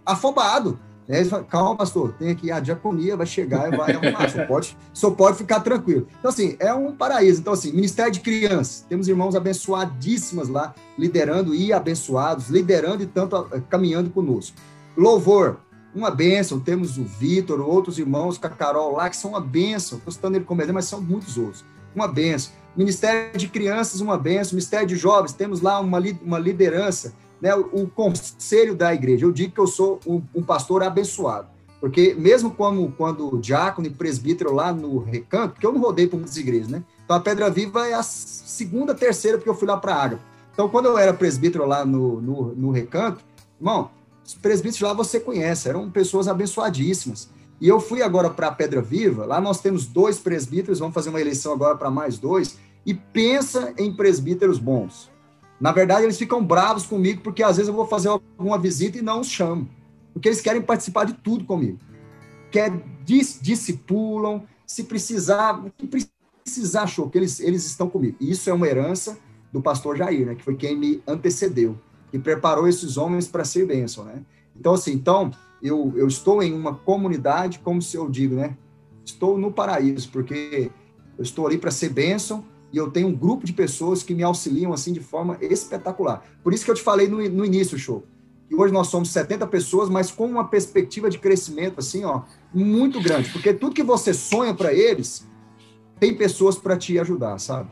afobado. Né? Calma, pastor, tem aqui a diaconia, vai chegar e vai [LAUGHS] arrumar. Só pode, só pode ficar tranquilo. Então, assim, é um paraíso. Então, assim, Ministério de Crianças, temos irmãos abençoadíssimas lá, liderando e abençoados, liderando e tanto caminhando conosco. Louvor, uma bênção. Temos o Vitor, outros irmãos com a Carol lá, que são uma bênção. Estou citando ele como exemplo, mas são muitos outros. Uma bênção. Ministério de Crianças, uma bênção. Ministério de Jovens, temos lá uma, uma liderança, né? o, o conselho da igreja. Eu digo que eu sou um, um pastor abençoado. Porque mesmo como quando diácono e presbítero lá no recanto, porque eu não rodei por muitas igrejas, né? Então a Pedra Viva é a segunda, terceira, porque eu fui lá para a Água. Então, quando eu era presbítero lá no, no, no recanto, irmão, os presbíteros lá você conhece, eram pessoas abençoadíssimas. E eu fui agora para a Pedra Viva, lá nós temos dois presbíteros, vamos fazer uma eleição agora para mais dois, e pensa em presbíteros bons. Na verdade, eles ficam bravos comigo porque às vezes eu vou fazer alguma visita e não os chamo, porque eles querem participar de tudo comigo. Quer dis, discipulam, se precisar, que precisar, show, que eles, eles estão comigo. E isso é uma herança do pastor Jair, né, que foi quem me antecedeu e preparou esses homens para ser bênção, né? Então, assim, então, eu, eu estou em uma comunidade, como se eu digo, né? Estou no paraíso, porque eu estou ali para ser bênção e eu tenho um grupo de pessoas que me auxiliam, assim, de forma espetacular. Por isso que eu te falei no, no início, show, que hoje nós somos 70 pessoas, mas com uma perspectiva de crescimento, assim, ó, muito grande, porque tudo que você sonha para eles, tem pessoas para te ajudar, sabe?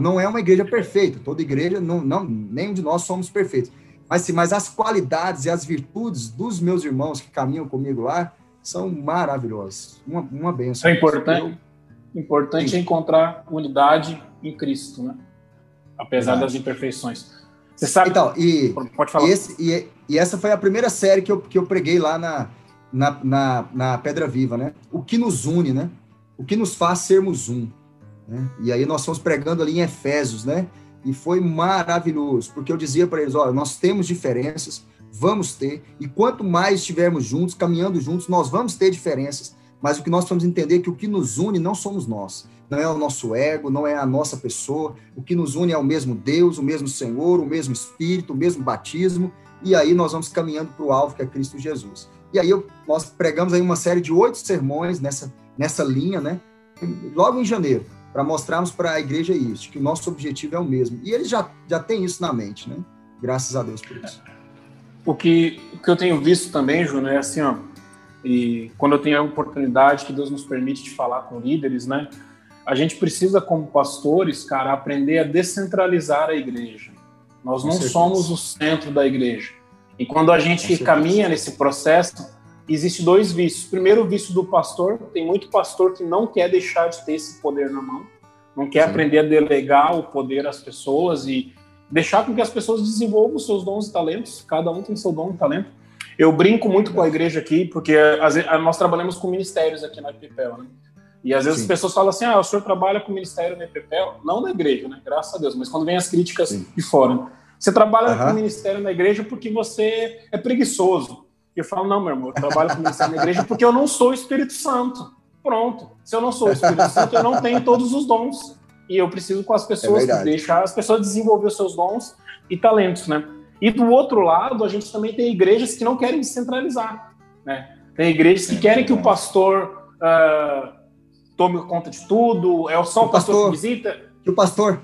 Não é uma igreja perfeita, toda igreja, não, não, nenhum de nós somos perfeitos. Mas, sim, mas as qualidades e as virtudes dos meus irmãos que caminham comigo lá são maravilhosas. Uma, uma benção. É importante, eu... importante encontrar unidade em Cristo, né? Apesar Verdade. das imperfeições. Você sabe. Então, e, Pode falar. E, esse, e, e, essa foi a primeira série que eu, que eu preguei lá na, na, na, na Pedra Viva, né? O que nos une, né? O que nos faz sermos um. Né? E aí nós fomos pregando ali em Efésios, né? E foi maravilhoso, porque eu dizia para eles: olha, nós temos diferenças, vamos ter, e quanto mais estivermos juntos, caminhando juntos, nós vamos ter diferenças, mas o que nós vamos entender é que o que nos une não somos nós, não é o nosso ego, não é a nossa pessoa, o que nos une é o mesmo Deus, o mesmo Senhor, o mesmo Espírito, o mesmo batismo, e aí nós vamos caminhando para o alvo que é Cristo Jesus. E aí eu, nós pregamos aí uma série de oito sermões nessa, nessa linha, né? Logo em janeiro, para mostrarmos para a igreja isso, que o nosso objetivo é o mesmo. E eles já, já têm isso na mente, né? Graças a Deus por isso. O que, o que eu tenho visto também, Júnior, é assim, ó, e quando eu tenho a oportunidade que Deus nos permite de falar com líderes, né? A gente precisa, como pastores, cara, aprender a descentralizar a igreja. Nós não somos o centro da igreja. E quando a gente caminha nesse processo, existe dois vícios. Primeiro, o vício do pastor. Tem muito pastor que não quer deixar de ter esse poder na mão, não quer Sim. aprender a delegar o poder às pessoas e deixar com que as pessoas desenvolvam os seus dons e talentos. Cada um tem seu dom e talento. Eu brinco muito com a igreja aqui, porque nós trabalhamos com ministérios aqui na IPPEL, né? E às vezes Sim. as pessoas falam assim: ah, o senhor trabalha com ministério na IPPEL? Não na igreja, né? Graças a Deus, mas quando vem as críticas Sim. de fora. Né? Você trabalha uhum. com ministério na igreja porque você é preguiçoso. E eu falo: não, meu irmão, eu trabalho com ministério na igreja porque eu não sou o Espírito Santo. Pronto. Se eu não sou o Espírito [LAUGHS] Santo, eu não tenho todos os dons. E eu preciso com as pessoas é deixar as pessoas desenvolver os seus dons e talentos, né? E do outro lado, a gente também tem igrejas que não querem descentralizar. Né? Tem igrejas que querem que o pastor uh, tome conta de tudo, é só o, o pastor, pastor, que visita. Que o pastor,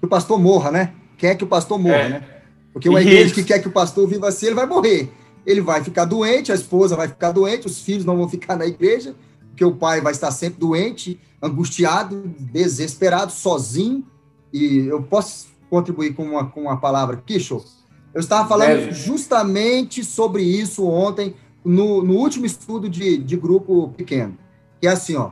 que o pastor morra, né? Quer que o pastor morra, é. né? Porque uma igreja que quer que o pastor viva assim, ele vai morrer. Ele vai ficar doente, a esposa vai ficar doente, os filhos não vão ficar na igreja, porque o pai vai estar sempre doente, angustiado, desesperado, sozinho. E eu posso contribuir com uma, com uma palavra aqui, show? Eu estava falando justamente sobre isso ontem, no, no último estudo de, de grupo pequeno. Que é assim, ó.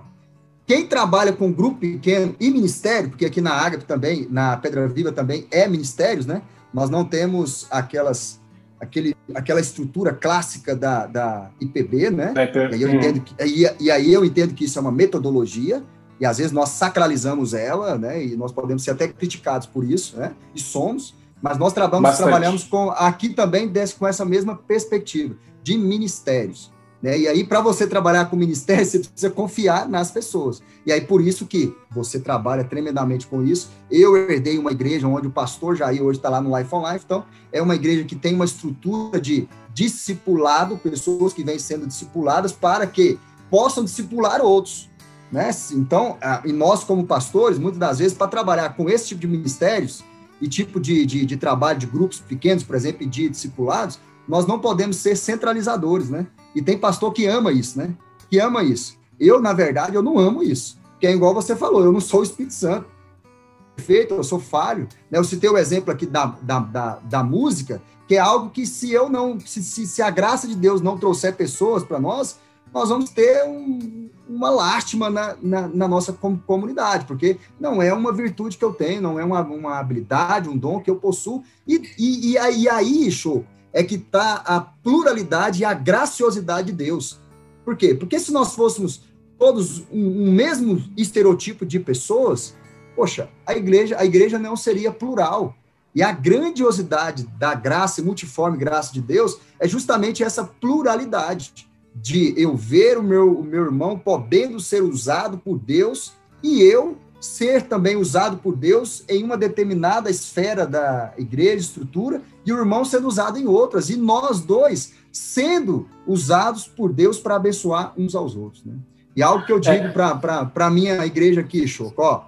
Quem trabalha com grupo pequeno e ministério, porque aqui na Ágape também, na Pedra Viva também é ministérios, né? Nós não temos aquelas, aquele, aquela estrutura clássica da, da IPB, né? É, e, aí eu entendo que, e, e aí eu entendo que isso é uma metodologia, e às vezes nós sacralizamos ela, né? E nós podemos ser até criticados por isso, né? E somos, mas nós trabalhamos, trabalhamos com aqui também desse, com essa mesma perspectiva de ministérios. Né? E aí, para você trabalhar com ministério, você precisa confiar nas pessoas. E aí, por isso que você trabalha tremendamente com isso. Eu herdei uma igreja onde o pastor Jair hoje está lá no Life on Life. Então, é uma igreja que tem uma estrutura de discipulado, pessoas que vêm sendo discipuladas para que possam discipular outros. Né? Então, e nós, como pastores, muitas das vezes, para trabalhar com esse tipo de ministérios, e tipo de, de, de trabalho de grupos pequenos, por exemplo, de discipulados, nós não podemos ser centralizadores, né? E tem pastor que ama isso, né? Que ama isso. Eu, na verdade, eu não amo isso. Que é igual você falou, eu não sou o Espírito Santo. Perfeito, eu sou falho. Né? Eu citei o exemplo aqui da, da, da, da música, que é algo que se eu não, se, se, se a graça de Deus não trouxer pessoas para nós, nós vamos ter um, uma lástima na, na, na, nossa comunidade, porque não é uma virtude que eu tenho, não é uma, uma habilidade, um dom que eu possuo. E, e, e aí, show, é que está a pluralidade e a graciosidade de Deus. Por quê? Porque se nós fôssemos todos um, um mesmo estereotipo de pessoas, poxa, a igreja, a igreja não seria plural. E a grandiosidade da graça e multiforme graça de Deus é justamente essa pluralidade de eu ver o meu, o meu irmão podendo ser usado por Deus e eu ser também usado por Deus em uma determinada esfera da igreja, estrutura, e o irmão sendo usado em outras, e nós dois sendo usados por Deus para abençoar uns aos outros. Né? E algo que eu digo é. para a minha igreja aqui, Choco, ó,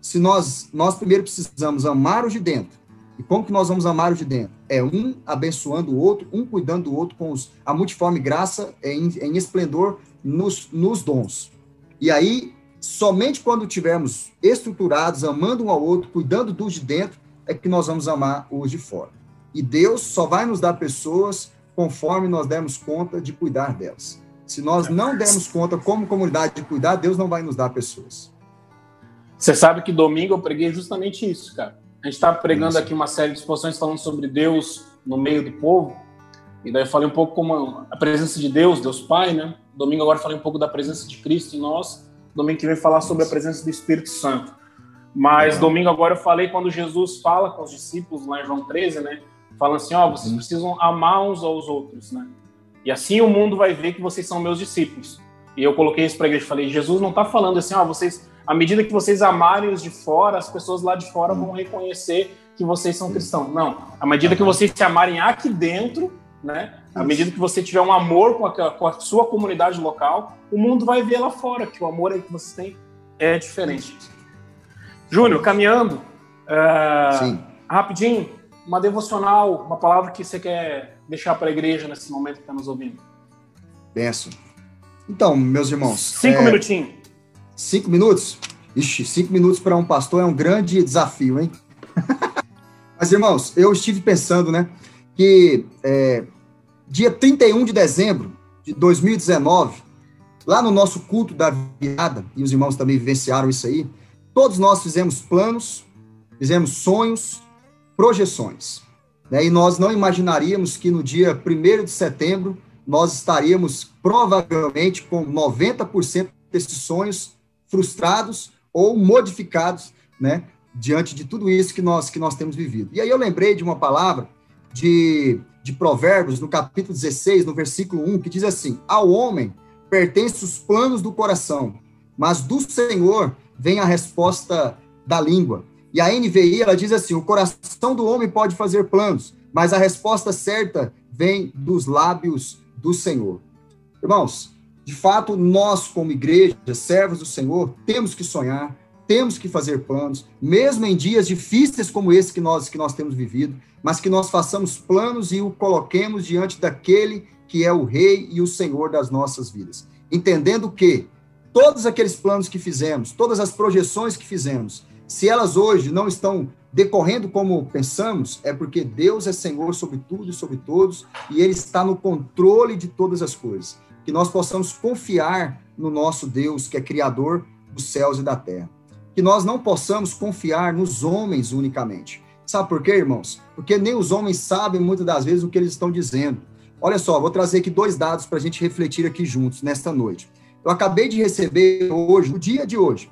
se nós, nós primeiro precisamos amar os de dentro, e como que nós vamos amar o de dentro? É um abençoando o outro, um cuidando do outro com os, a multiforme graça em, em esplendor nos, nos dons. E aí, somente quando tivermos estruturados, amando um ao outro, cuidando dos de dentro, é que nós vamos amar os de fora. E Deus só vai nos dar pessoas conforme nós demos conta de cuidar delas. Se nós não dermos conta como comunidade de cuidar, Deus não vai nos dar pessoas. Você sabe que domingo eu preguei justamente isso, cara. A gente estava pregando aqui uma série de exposições falando sobre Deus no meio do povo. E daí eu falei um pouco como a presença de Deus, Deus Pai, né? Domingo agora eu falei um pouco da presença de Cristo em nós. Domingo que vem falar sobre a presença do Espírito Santo. Mas domingo agora eu falei quando Jesus fala com os discípulos lá em João 13, né? Falando assim, ó, oh, vocês precisam amar uns aos outros, né? E assim o mundo vai ver que vocês são meus discípulos. E eu coloquei isso para a igreja, falei, Jesus não está falando assim, ó, oh, vocês, à medida que vocês amarem os de fora, as pessoas lá de fora vão reconhecer que vocês são cristãos. Não, à medida que vocês se amarem aqui dentro, né? À medida que você tiver um amor com a, com a sua comunidade local, o mundo vai ver lá fora que o amor que vocês têm é diferente. Júnior, caminhando, uh, rapidinho, uma devocional, uma palavra que você quer deixar para a igreja nesse momento que está nos ouvindo. Benção. Então, meus irmãos. Cinco é... minutinhos. Cinco minutos? Ixi, cinco minutos para um pastor é um grande desafio, hein? [LAUGHS] Mas, irmãos, eu estive pensando, né, que é, dia 31 de dezembro de 2019, lá no nosso culto da virada, e os irmãos também vivenciaram isso aí, Todos nós fizemos planos, fizemos sonhos, projeções. Né? E nós não imaginaríamos que no dia 1 de setembro nós estaríamos provavelmente com 90% desses sonhos frustrados ou modificados, né, diante de tudo isso que nós que nós temos vivido. E aí eu lembrei de uma palavra de, de Provérbios, no capítulo 16, no versículo 1, que diz assim: Ao homem pertencem os planos do coração, mas do Senhor vem a resposta da língua. E a NVI, ela diz assim: o coração do homem pode fazer planos, mas a resposta certa vem dos lábios do Senhor. Irmãos, de fato, nós, como igreja, servos do Senhor, temos que sonhar, temos que fazer planos, mesmo em dias difíceis como esse que nós, que nós temos vivido, mas que nós façamos planos e o coloquemos diante daquele que é o Rei e o Senhor das nossas vidas. Entendendo que todos aqueles planos que fizemos, todas as projeções que fizemos, se elas hoje não estão decorrendo como pensamos, é porque Deus é Senhor sobre tudo e sobre todos, e Ele está no controle de todas as coisas. Que nós possamos confiar no nosso Deus, que é Criador dos céus e da terra. Que nós não possamos confiar nos homens unicamente. Sabe por quê, irmãos? Porque nem os homens sabem muitas das vezes o que eles estão dizendo. Olha só, vou trazer aqui dois dados para a gente refletir aqui juntos nesta noite. Eu acabei de receber hoje, no dia de hoje,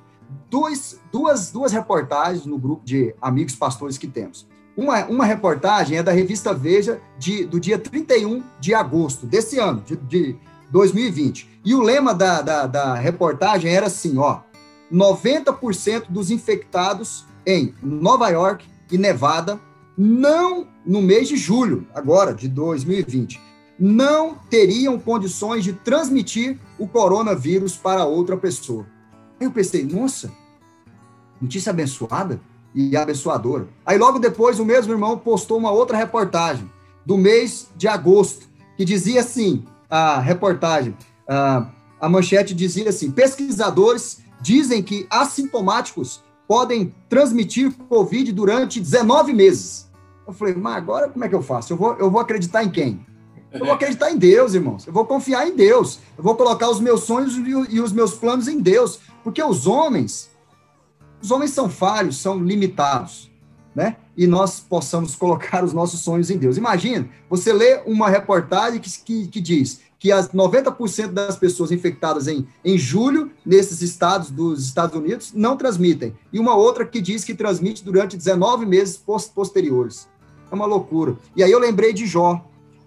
duas, duas, duas reportagens no grupo de amigos pastores que temos. Uma, uma reportagem é da revista Veja, de, do dia 31 de agosto desse ano, de, de 2020. E o lema da, da, da reportagem era assim: ó, 90% dos infectados em Nova York e Nevada, não no mês de julho, agora, de 2020, não teriam condições de transmitir o coronavírus para outra pessoa. Eu pensei, nossa, notícia abençoada e abençoadora. Aí logo depois o mesmo irmão postou uma outra reportagem do mês de agosto, que dizia assim, a reportagem, a, a manchete dizia assim, pesquisadores dizem que assintomáticos podem transmitir Covid durante 19 meses. Eu falei, mas agora como é que eu faço? Eu vou, eu vou acreditar em quem? Eu vou acreditar em Deus, irmãos. Eu vou confiar em Deus. Eu vou colocar os meus sonhos e os meus planos em Deus. Porque os homens, os homens são falhos, são limitados, né? E nós possamos [LAUGHS] colocar os nossos sonhos em Deus. Imagina, você lê uma reportagem que, que, que diz que as 90% das pessoas infectadas em, em julho, nesses estados dos Estados Unidos, não transmitem. E uma outra que diz que transmite durante 19 meses posteriores. É uma loucura. E aí eu lembrei de Jó.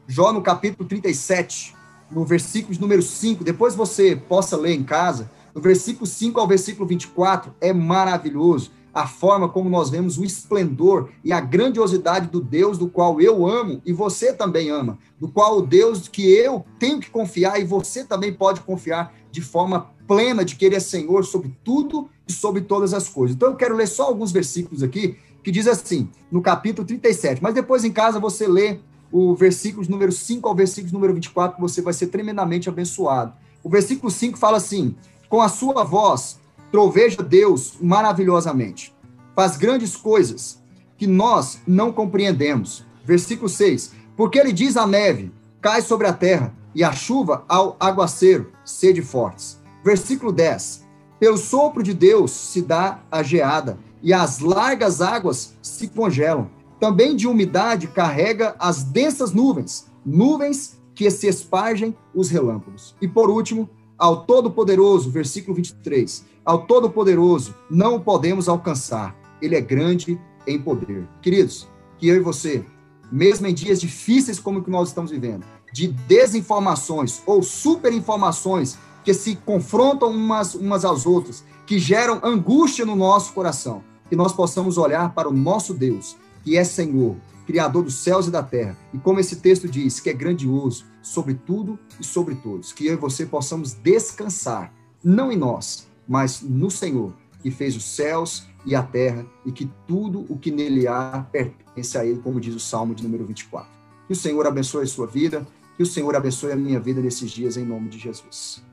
Jó, no capítulo 37, no versículo de número 5, depois você possa ler em casa, no versículo 5 ao versículo 24, é maravilhoso a forma como nós vemos o esplendor e a grandiosidade do Deus do qual eu amo e você também ama, do qual o Deus que eu tenho que confiar e você também pode confiar de forma plena de que ele é Senhor sobre tudo e sobre todas as coisas. Então eu quero ler só alguns versículos aqui que diz assim, no capítulo 37, mas depois em casa você lê o versículo número 5 ao versículo número 24, você vai ser tremendamente abençoado. O versículo 5 fala assim: Com a sua voz, troveja Deus maravilhosamente, faz grandes coisas que nós não compreendemos. Versículo 6: Porque ele diz à neve: cai sobre a terra, e a chuva ao aguaceiro, sede fortes. Versículo 10: Pelo sopro de Deus se dá a geada, e as largas águas se congelam. Também de umidade carrega as densas nuvens, nuvens que se espargem os relâmpagos. E por último, ao Todo-Poderoso, versículo 23, ao Todo-Poderoso não o podemos alcançar, ele é grande em poder. Queridos, que eu e você, mesmo em dias difíceis como o que nós estamos vivendo, de desinformações ou superinformações que se confrontam umas, umas às outras, que geram angústia no nosso coração, que nós possamos olhar para o nosso Deus, que é Senhor, Criador dos céus e da terra, e como esse texto diz, que é grandioso sobre tudo e sobre todos, que eu e você possamos descansar, não em nós, mas no Senhor, que fez os céus e a terra, e que tudo o que nele há pertence a ele, como diz o Salmo de número 24. Que o Senhor abençoe a sua vida, que o Senhor abençoe a minha vida nesses dias, em nome de Jesus.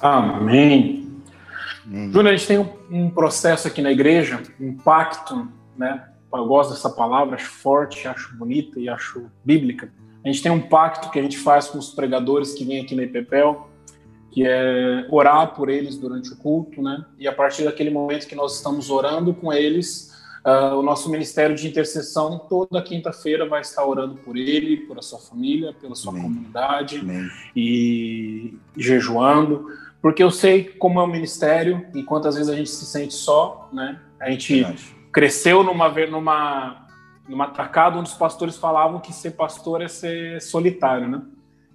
Amém. Amém. Júnior, a gente tem um, um, processo aqui na igreja, um pacto, né? Eu gosto dessa palavra, acho forte, acho bonita e acho bíblica. A gente tem um pacto que a gente faz com os pregadores que vêm aqui na IPPEL, que é orar por eles durante o culto, né? E a partir daquele momento que nós estamos orando com eles, uh, o nosso ministério de intercessão toda quinta-feira vai estar orando por ele, por a sua família, pela sua Amém. comunidade Amém. E, jejuando, porque eu sei como é o ministério e quantas vezes a gente se sente só, né? A gente Verdade. cresceu numa numa numa tacada onde os pastores falavam que ser pastor é ser solitário, né?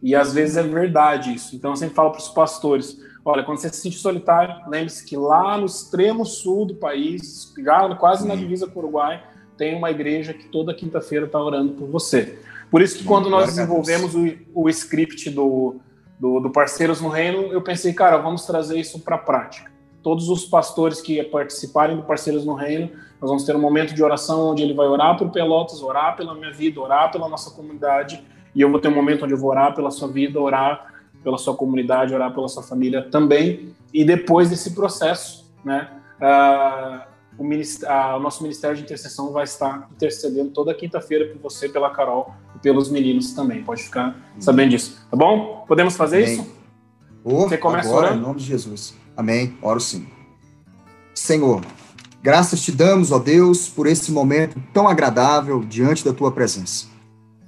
E às vezes é verdade isso. Então eu sempre falo para os pastores: olha, quando você se sentir solitário, lembre-se que lá no extremo sul do país, já quase na divisa com o Uruguai, tem uma igreja que toda quinta-feira está orando por você. Por isso que quando nós desenvolvemos o, o script do, do, do Parceiros no Reino, eu pensei, cara, vamos trazer isso para a prática. Todos os pastores que participarem do Parceiros no Reino, nós vamos ter um momento de oração onde ele vai orar por Pelotas, orar pela minha vida, orar pela nossa comunidade e eu vou ter um momento onde eu vou orar pela sua vida, orar pela sua comunidade, orar pela sua família também. E depois desse processo, né, uh, o, o, nosso Ministério de Intercessão vai estar intercedendo toda quinta-feira por você, pela Carol e pelos meninos também. Pode ficar sabendo disso. Tá bom? Podemos fazer Amém. isso? Oh, você começa agora, orando? Em nome de Jesus. Amém. Oro sim. Senhor, graças te damos, ó Deus, por esse momento tão agradável diante da tua presença.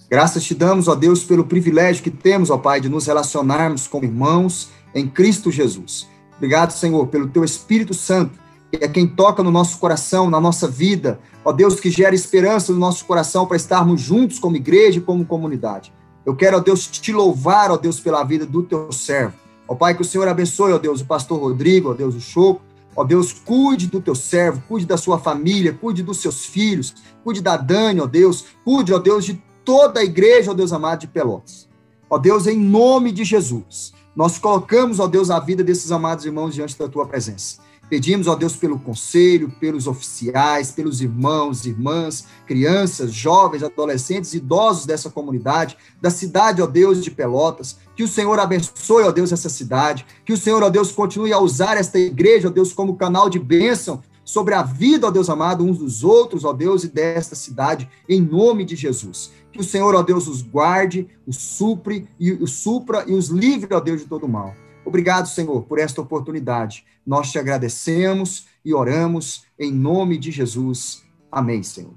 Graças te damos, ó Deus, pelo privilégio que temos, ó Pai, de nos relacionarmos com irmãos em Cristo Jesus. Obrigado, Senhor, pelo teu Espírito Santo, que é quem toca no nosso coração, na nossa vida. Ó Deus, que gera esperança no nosso coração para estarmos juntos como igreja e como comunidade. Eu quero, ó Deus, te louvar, ó Deus, pela vida do teu servo. Ó Pai, que o Senhor abençoe, ó Deus, o pastor Rodrigo, ó Deus, o Choco. Ó Deus, cuide do teu servo, cuide da sua família, cuide dos seus filhos, cuide da Dani, ó Deus, cuide, ó Deus, de toda a igreja, ó Deus amado, de Pelotas. Ó Deus, em nome de Jesus, nós colocamos, ó Deus, a vida desses amados irmãos diante da tua presença. Pedimos, ó Deus, pelo conselho, pelos oficiais, pelos irmãos, irmãs, crianças, jovens, adolescentes, idosos dessa comunidade, da cidade, ó Deus, de Pelotas. Que o Senhor abençoe, ó Deus, essa cidade. Que o Senhor, ó Deus, continue a usar esta igreja, ó Deus, como canal de bênção sobre a vida, ó Deus amado, uns dos outros, ó Deus, e desta cidade, em nome de Jesus. Que o Senhor, ó Deus, os guarde, os supre e os supra e os livre, ó Deus, de todo mal. Obrigado, Senhor, por esta oportunidade. Nós te agradecemos e oramos em nome de Jesus. Amém, Senhor.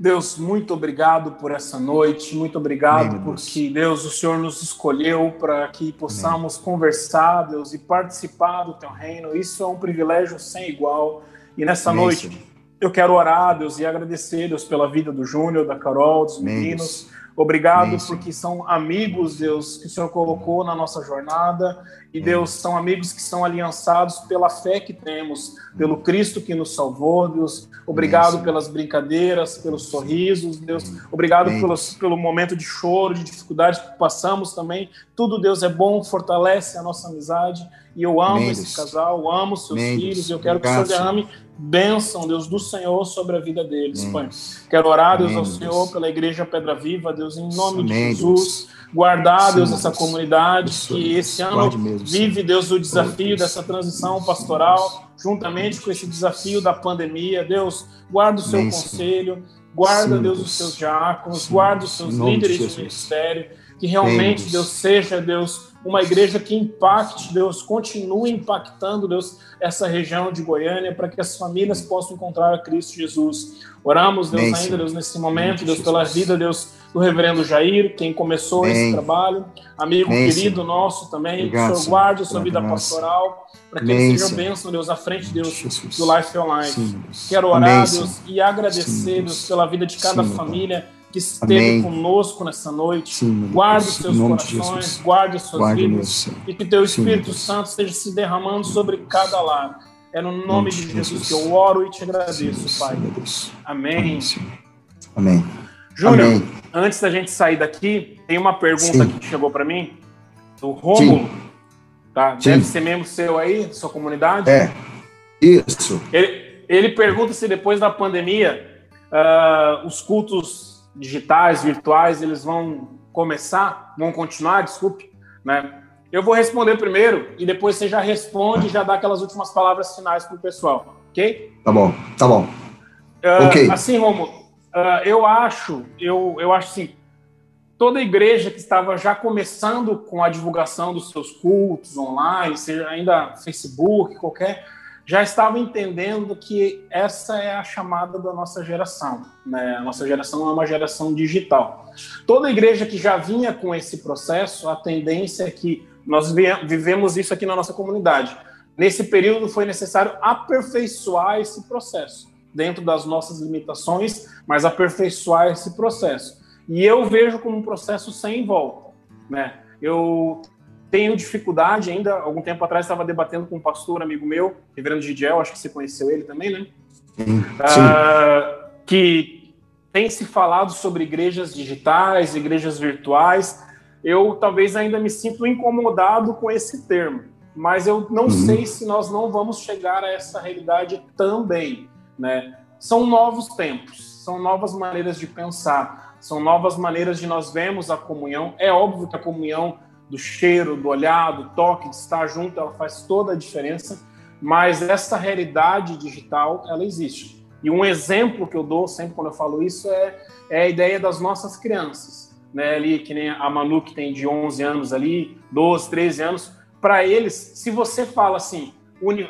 Deus, muito obrigado por essa noite, muito obrigado Amém, porque, Deus, o Senhor nos escolheu para que possamos Amém. conversar, Deus, e participar do teu reino. Isso é um privilégio sem igual. E nessa Amém, noite, Senhor. eu quero orar, Deus, e agradecer, Deus, pela vida do Júnior, da Carol, dos meninos. Obrigado porque são amigos, Deus, que o Senhor colocou na nossa jornada. E, Deus, são amigos que são aliançados pela fé que temos, pelo Cristo que nos salvou, Deus. Obrigado pelas brincadeiras, pelos sorrisos, Deus. Obrigado pelos, pelo momento de choro, de dificuldade que passamos também. Tudo, Deus, é bom, fortalece a nossa amizade. E eu amo esse casal, eu amo seus filhos. E eu quero que o Senhor derrame bênção, Deus, do Senhor sobre a vida deles, Pai. Quero orar, Deus, ao Senhor pela Igreja Pedra Viva, Deus, em nome de Jesus. Deus. Guardar, Deus, essa comunidade que esse ano vive, Deus, o desafio dessa transição pastoral, juntamente com esse desafio da pandemia. Deus, guarda o seu Amém, conselho, guarda, Sim, Deus, os seus diáconos, guarda os seus líderes de, de ministério, que realmente, Deus, seja, Deus, uma igreja que impacte, Deus, continue impactando, Deus, essa região de Goiânia, para que as famílias possam encontrar a Cristo Jesus. Oramos, Deus, ainda, Deus, nesse momento, Deus, pela vida, Deus, do reverendo Jair, quem começou esse trabalho, amigo querido nosso também, Obrigado, que o Senhor guarde a sua vida pastoral, para que ele seja bênção, Deus, à frente, Deus, do Life Online. Sim, Quero orar, Deus, e agradecer, Sim, Deus, pela vida de cada Sim, família que esteve Amém. conosco nessa noite. Sim, guarde os seus corações, guarde as suas guarde vidas e que teu Espírito Sim, Santo esteja se derramando sobre cada lar. É no nome de Jesus, Jesus que eu oro e te agradeço, Pai. Amém. Amém. Júnior, antes da gente sair daqui, tem uma pergunta que chegou para mim, do Rômulo. Tá? Deve ser membro seu aí, sua comunidade? É. Isso. Ele, ele pergunta se depois da pandemia uh, os cultos digitais, virtuais, eles vão começar, vão continuar, desculpe, né? Eu vou responder primeiro e depois você já responde e já dá aquelas últimas palavras finais para o pessoal, ok? Tá bom, tá bom. Uh, ok. Assim, Romo, uh, eu acho, eu, eu acho assim, toda igreja que estava já começando com a divulgação dos seus cultos online, seja ainda Facebook, qualquer já estava entendendo que essa é a chamada da nossa geração. Né? A nossa geração é uma geração digital. Toda igreja que já vinha com esse processo, a tendência é que nós vivemos isso aqui na nossa comunidade. Nesse período foi necessário aperfeiçoar esse processo, dentro das nossas limitações, mas aperfeiçoar esse processo. E eu vejo como um processo sem volta. Né? Eu tenho dificuldade ainda, algum tempo atrás estava debatendo com um pastor amigo meu, Reverendo Gidiel, acho que você conheceu ele também, né? Sim. Uh, que tem se falado sobre igrejas digitais, igrejas virtuais. Eu talvez ainda me sinto incomodado com esse termo, mas eu não uhum. sei se nós não vamos chegar a essa realidade também, né? São novos tempos, são novas maneiras de pensar, são novas maneiras de nós vermos a comunhão. É óbvio que a comunhão do cheiro, do olhar, do toque, de estar junto, ela faz toda a diferença. Mas essa realidade digital, ela existe. E um exemplo que eu dou sempre quando eu falo isso é, é a ideia das nossas crianças. Né? Ali, que nem a Manu, que tem de 11 anos ali, 12, 13 anos. Para eles, se você fala assim,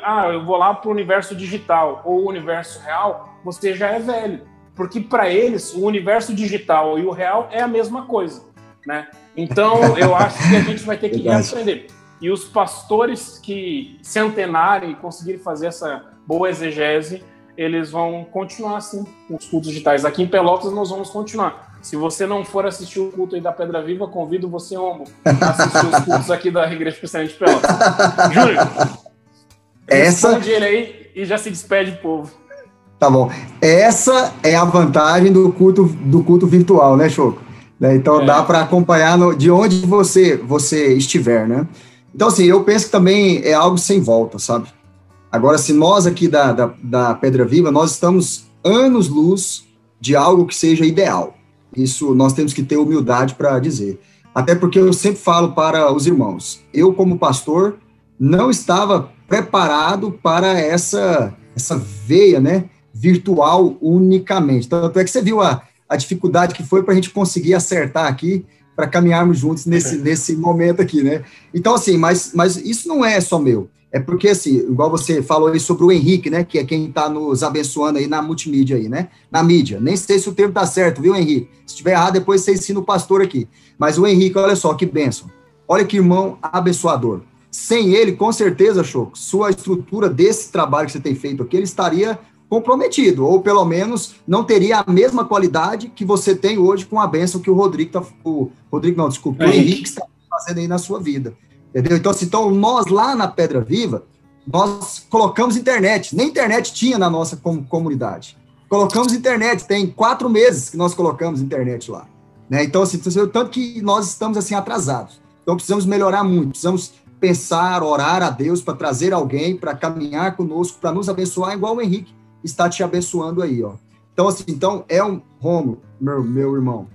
ah, eu vou lá para o universo digital ou o universo real, você já é velho. Porque para eles, o universo digital e o real é a mesma coisa. Né? Então, [LAUGHS] eu acho que a gente vai ter que aprender. E os pastores que se antenarem e conseguirem fazer essa boa exegese, eles vão continuar assim com os cultos digitais. Aqui em Pelotas nós vamos continuar. Se você não for assistir o culto aí da Pedra Viva, convido você, Homo, a assistir os cultos aqui da Igreja Cristiana de Pelotas. [LAUGHS] Júlio, essa... responde ele aí e já se despede do povo. Tá bom. Essa é a vantagem do culto, do culto virtual, né, Choco? Né? Então é. dá para acompanhar no, de onde você, você estiver, né? Então, assim, eu penso que também é algo sem volta, sabe? Agora, se nós aqui da, da, da Pedra Viva, nós estamos anos-luz de algo que seja ideal. Isso nós temos que ter humildade para dizer. Até porque eu sempre falo para os irmãos, eu como pastor não estava preparado para essa essa veia, né, virtual unicamente. Tanto é que você viu a, a dificuldade que foi para a gente conseguir acertar aqui, para caminharmos juntos nesse, [LAUGHS] nesse momento aqui, né? Então, assim, mas, mas isso não é só meu. É porque, assim, igual você falou aí sobre o Henrique, né? Que é quem está nos abençoando aí na multimídia aí, né? Na mídia. Nem sei se o termo tá certo, viu, Henrique? Se estiver errado, depois você ensina o pastor aqui. Mas o Henrique, olha só, que bênção. Olha que irmão abençoador. Sem ele, com certeza, Choco, sua estrutura desse trabalho que você tem feito aqui, ele estaria comprometido, ou pelo menos não teria a mesma qualidade que você tem hoje com a benção que o Rodrigo tá, o Rodrigo não, desculpa, o Henrique está fazendo aí na sua vida. Entendeu? Então, assim, então, nós lá na Pedra Viva, nós colocamos internet, nem internet tinha na nossa com, comunidade. Colocamos internet, tem quatro meses que nós colocamos internet lá. Né? Então, assim, tanto que nós estamos assim atrasados. Então, precisamos melhorar muito, precisamos pensar, orar a Deus para trazer alguém para caminhar conosco, para nos abençoar, igual o Henrique está te abençoando aí, ó. Então, assim, então é um Romo, meu, meu irmão,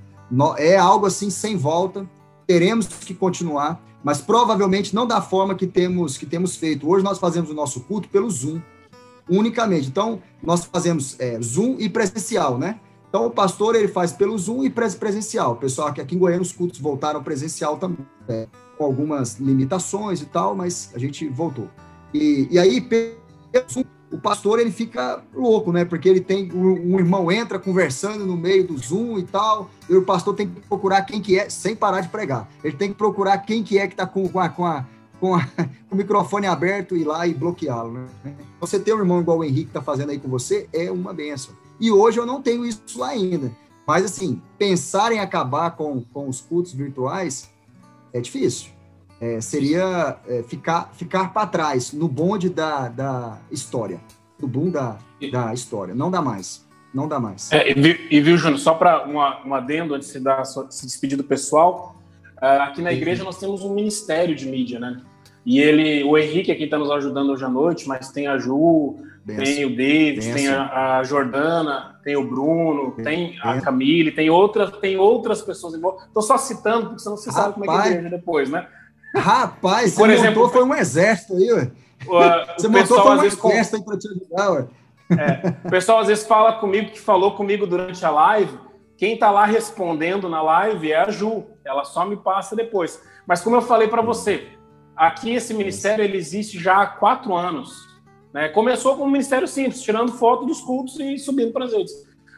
é algo assim sem volta, teremos que continuar, mas provavelmente não da forma que temos que temos feito. Hoje nós fazemos o nosso culto pelo Zoom, unicamente. Então, nós fazemos é, Zoom e presencial, né? Então, o pastor ele faz pelo Zoom e presencial. Pessoal aqui, aqui em Goiânia, os cultos voltaram presencial também? Com algumas limitações e tal, mas a gente voltou. E, e aí, o pastor ele fica louco, né? Porque ele tem um irmão entra conversando no meio do Zoom e tal, e o pastor tem que procurar quem que é, sem parar de pregar. Ele tem que procurar quem que é que está com, com, a, com, a, com, a, [LAUGHS] com, o microfone aberto e ir lá e bloqueá-lo, né? Você ter um irmão igual o Henrique está fazendo aí com você é uma benção. E hoje eu não tenho isso ainda. Mas, assim, pensar em acabar com, com os cultos virtuais é difícil. É, seria é, ficar, ficar para trás no bonde da, da história. No boom da, da história. Não dá mais. Não dá mais. É, e, viu, Júnior, só para um adendo antes de se, dar, se despedir do pessoal, uh, aqui na igreja nós temos um ministério de mídia, né? E ele, o Henrique aqui está nos ajudando hoje à noite, mas tem a Ju, Benção. tem o David, tem a, a, Jordana, tem o Bruno, tem a Camille, tem outras, tem outras pessoas envolvidas. Estou só citando, porque senão você Rapaz. sabe como é que é a igreja depois, né? Rapaz, por você exemplo, montou, foi um exército aí, ué. [LAUGHS] Você montou foi um exército aí para te ajudar, ué. É, o pessoal às vezes fala comigo, que falou comigo durante a live, quem está lá respondendo na live é a Ju, ela só me passa depois. Mas como eu falei para você, Aqui esse ministério ele existe já há quatro anos. Né? Começou com um ministério simples, tirando foto dos cultos e subindo para as redes.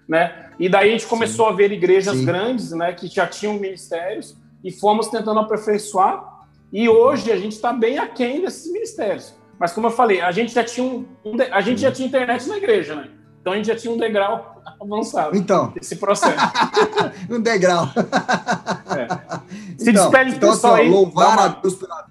Né? E daí a gente começou Sim. a ver igrejas Sim. grandes né, que já tinham ministérios e fomos tentando aperfeiçoar. E hoje a gente está bem aquém desses ministérios. Mas como eu falei, a gente já tinha um, a gente já tinha internet na igreja, né? Então a gente já tinha um degrau [LAUGHS] avançado. Então. Esse processo. [LAUGHS] um degrau. É. [LAUGHS] Se então, despede do então, pessoal assim, aí. Louvar uma... a Deus pela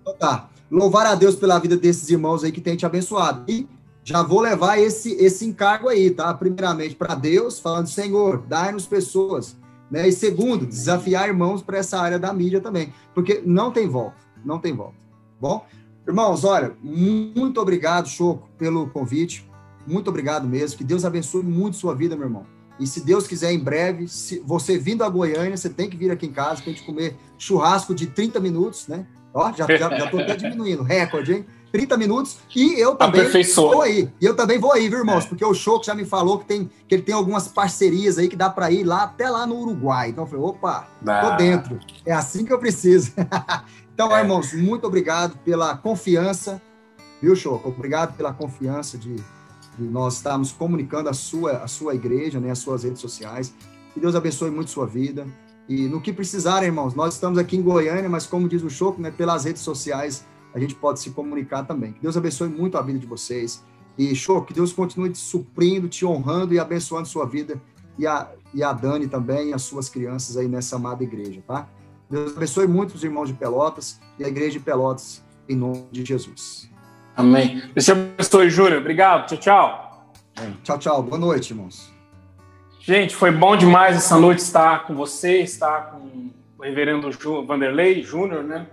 então tá. Louvar a Deus pela vida desses irmãos aí que tem te abençoado. E já vou levar esse, esse encargo aí, tá? Primeiramente para Deus, falando, Senhor, dai-nos pessoas. Né? E segundo, desafiar irmãos para essa área da mídia também. Porque não tem volta, não tem volta. Bom, irmãos, olha, muito obrigado, Choco, pelo convite. Muito obrigado mesmo. Que Deus abençoe muito sua vida, meu irmão. E se Deus quiser, em breve, se você vindo a Goiânia, você tem que vir aqui em casa para a gente comer churrasco de 30 minutos, né? Ó, já, já, já tô até diminuindo. Recorde, hein? 30 minutos. E eu também vou aí. E eu também vou aí, viu, irmãos? É. Porque o Choco já me falou que, tem, que ele tem algumas parcerias aí que dá para ir lá até lá no Uruguai. Então eu falei, opa, dá. tô dentro. É assim que eu preciso. [LAUGHS] então, é. irmãos, muito obrigado pela confiança, viu, Choco? Obrigado pela confiança de, de nós estarmos comunicando a sua, a sua igreja, né, as suas redes sociais. Que Deus abençoe muito sua vida. E no que precisarem, irmãos, nós estamos aqui em Goiânia, mas como diz o Choco, né, pelas redes sociais a gente pode se comunicar também. Que Deus abençoe muito a vida de vocês. E, Choco, que Deus continue te suprindo, te honrando e abençoando sua vida e a, e a Dani também, e as suas crianças aí nessa amada igreja, tá? Deus abençoe muito os irmãos de Pelotas e a igreja de Pelotas, em nome de Jesus. Amém. Deus te abençoe, Júlio. Obrigado. Tchau, tchau. tchau, tchau. Boa noite, irmãos. Gente, foi bom demais essa noite estar com você, estar com o reverendo Vanderlei Júnior, né?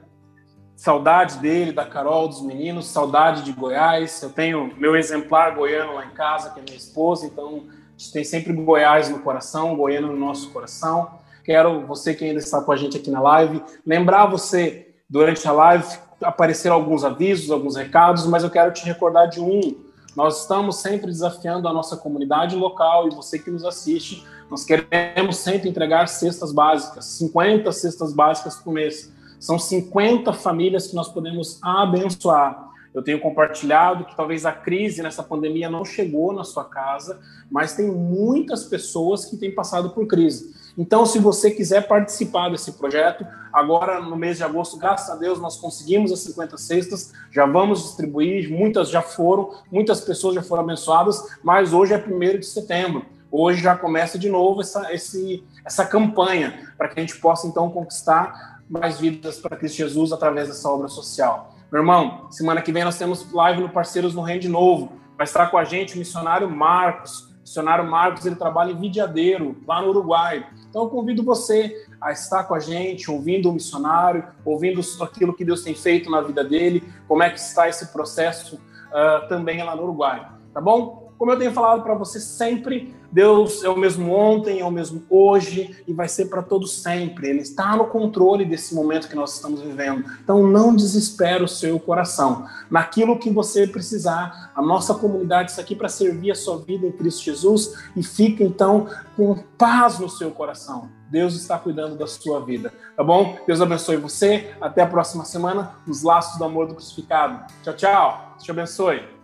Saudade dele, da Carol, dos meninos, saudade de Goiás. Eu tenho meu exemplar goiano lá em casa, que é minha esposa, então a gente tem sempre Goiás no coração, Goiano no nosso coração. Quero você que ainda está com a gente aqui na live, lembrar você, durante a live, apareceram alguns avisos, alguns recados, mas eu quero te recordar de um nós estamos sempre desafiando a nossa comunidade local e você que nos assiste. Nós queremos sempre entregar cestas básicas, 50 cestas básicas por mês. São 50 famílias que nós podemos abençoar. Eu tenho compartilhado que talvez a crise nessa pandemia não chegou na sua casa, mas tem muitas pessoas que têm passado por crise. Então, se você quiser participar desse projeto, agora no mês de agosto, graças a Deus, nós conseguimos as 50 cestas, já vamos distribuir, muitas já foram, muitas pessoas já foram abençoadas, mas hoje é 1 de setembro. Hoje já começa de novo essa, esse, essa campanha, para que a gente possa então conquistar mais vidas para Cristo Jesus através dessa obra social. Meu irmão, semana que vem nós temos live no Parceiros no Reino de Novo. Vai estar com a gente o missionário Marcos. O missionário Marcos, ele trabalha em Vidiadeiro, lá no Uruguai. Então eu convido você a estar com a gente, ouvindo o missionário, ouvindo aquilo que Deus tem feito na vida dele, como é que está esse processo uh, também lá no Uruguai. Tá bom? Como eu tenho falado para você sempre, Deus é o mesmo ontem, é o mesmo hoje e vai ser para todos sempre. Ele está no controle desse momento que nós estamos vivendo. Então não desespere o seu coração. Naquilo que você precisar, a nossa comunidade está aqui para servir a sua vida em Cristo Jesus e fica então com paz no seu coração. Deus está cuidando da sua vida, tá bom? Deus abençoe você. Até a próxima semana nos laços do amor do crucificado. Tchau, tchau. Te abençoe.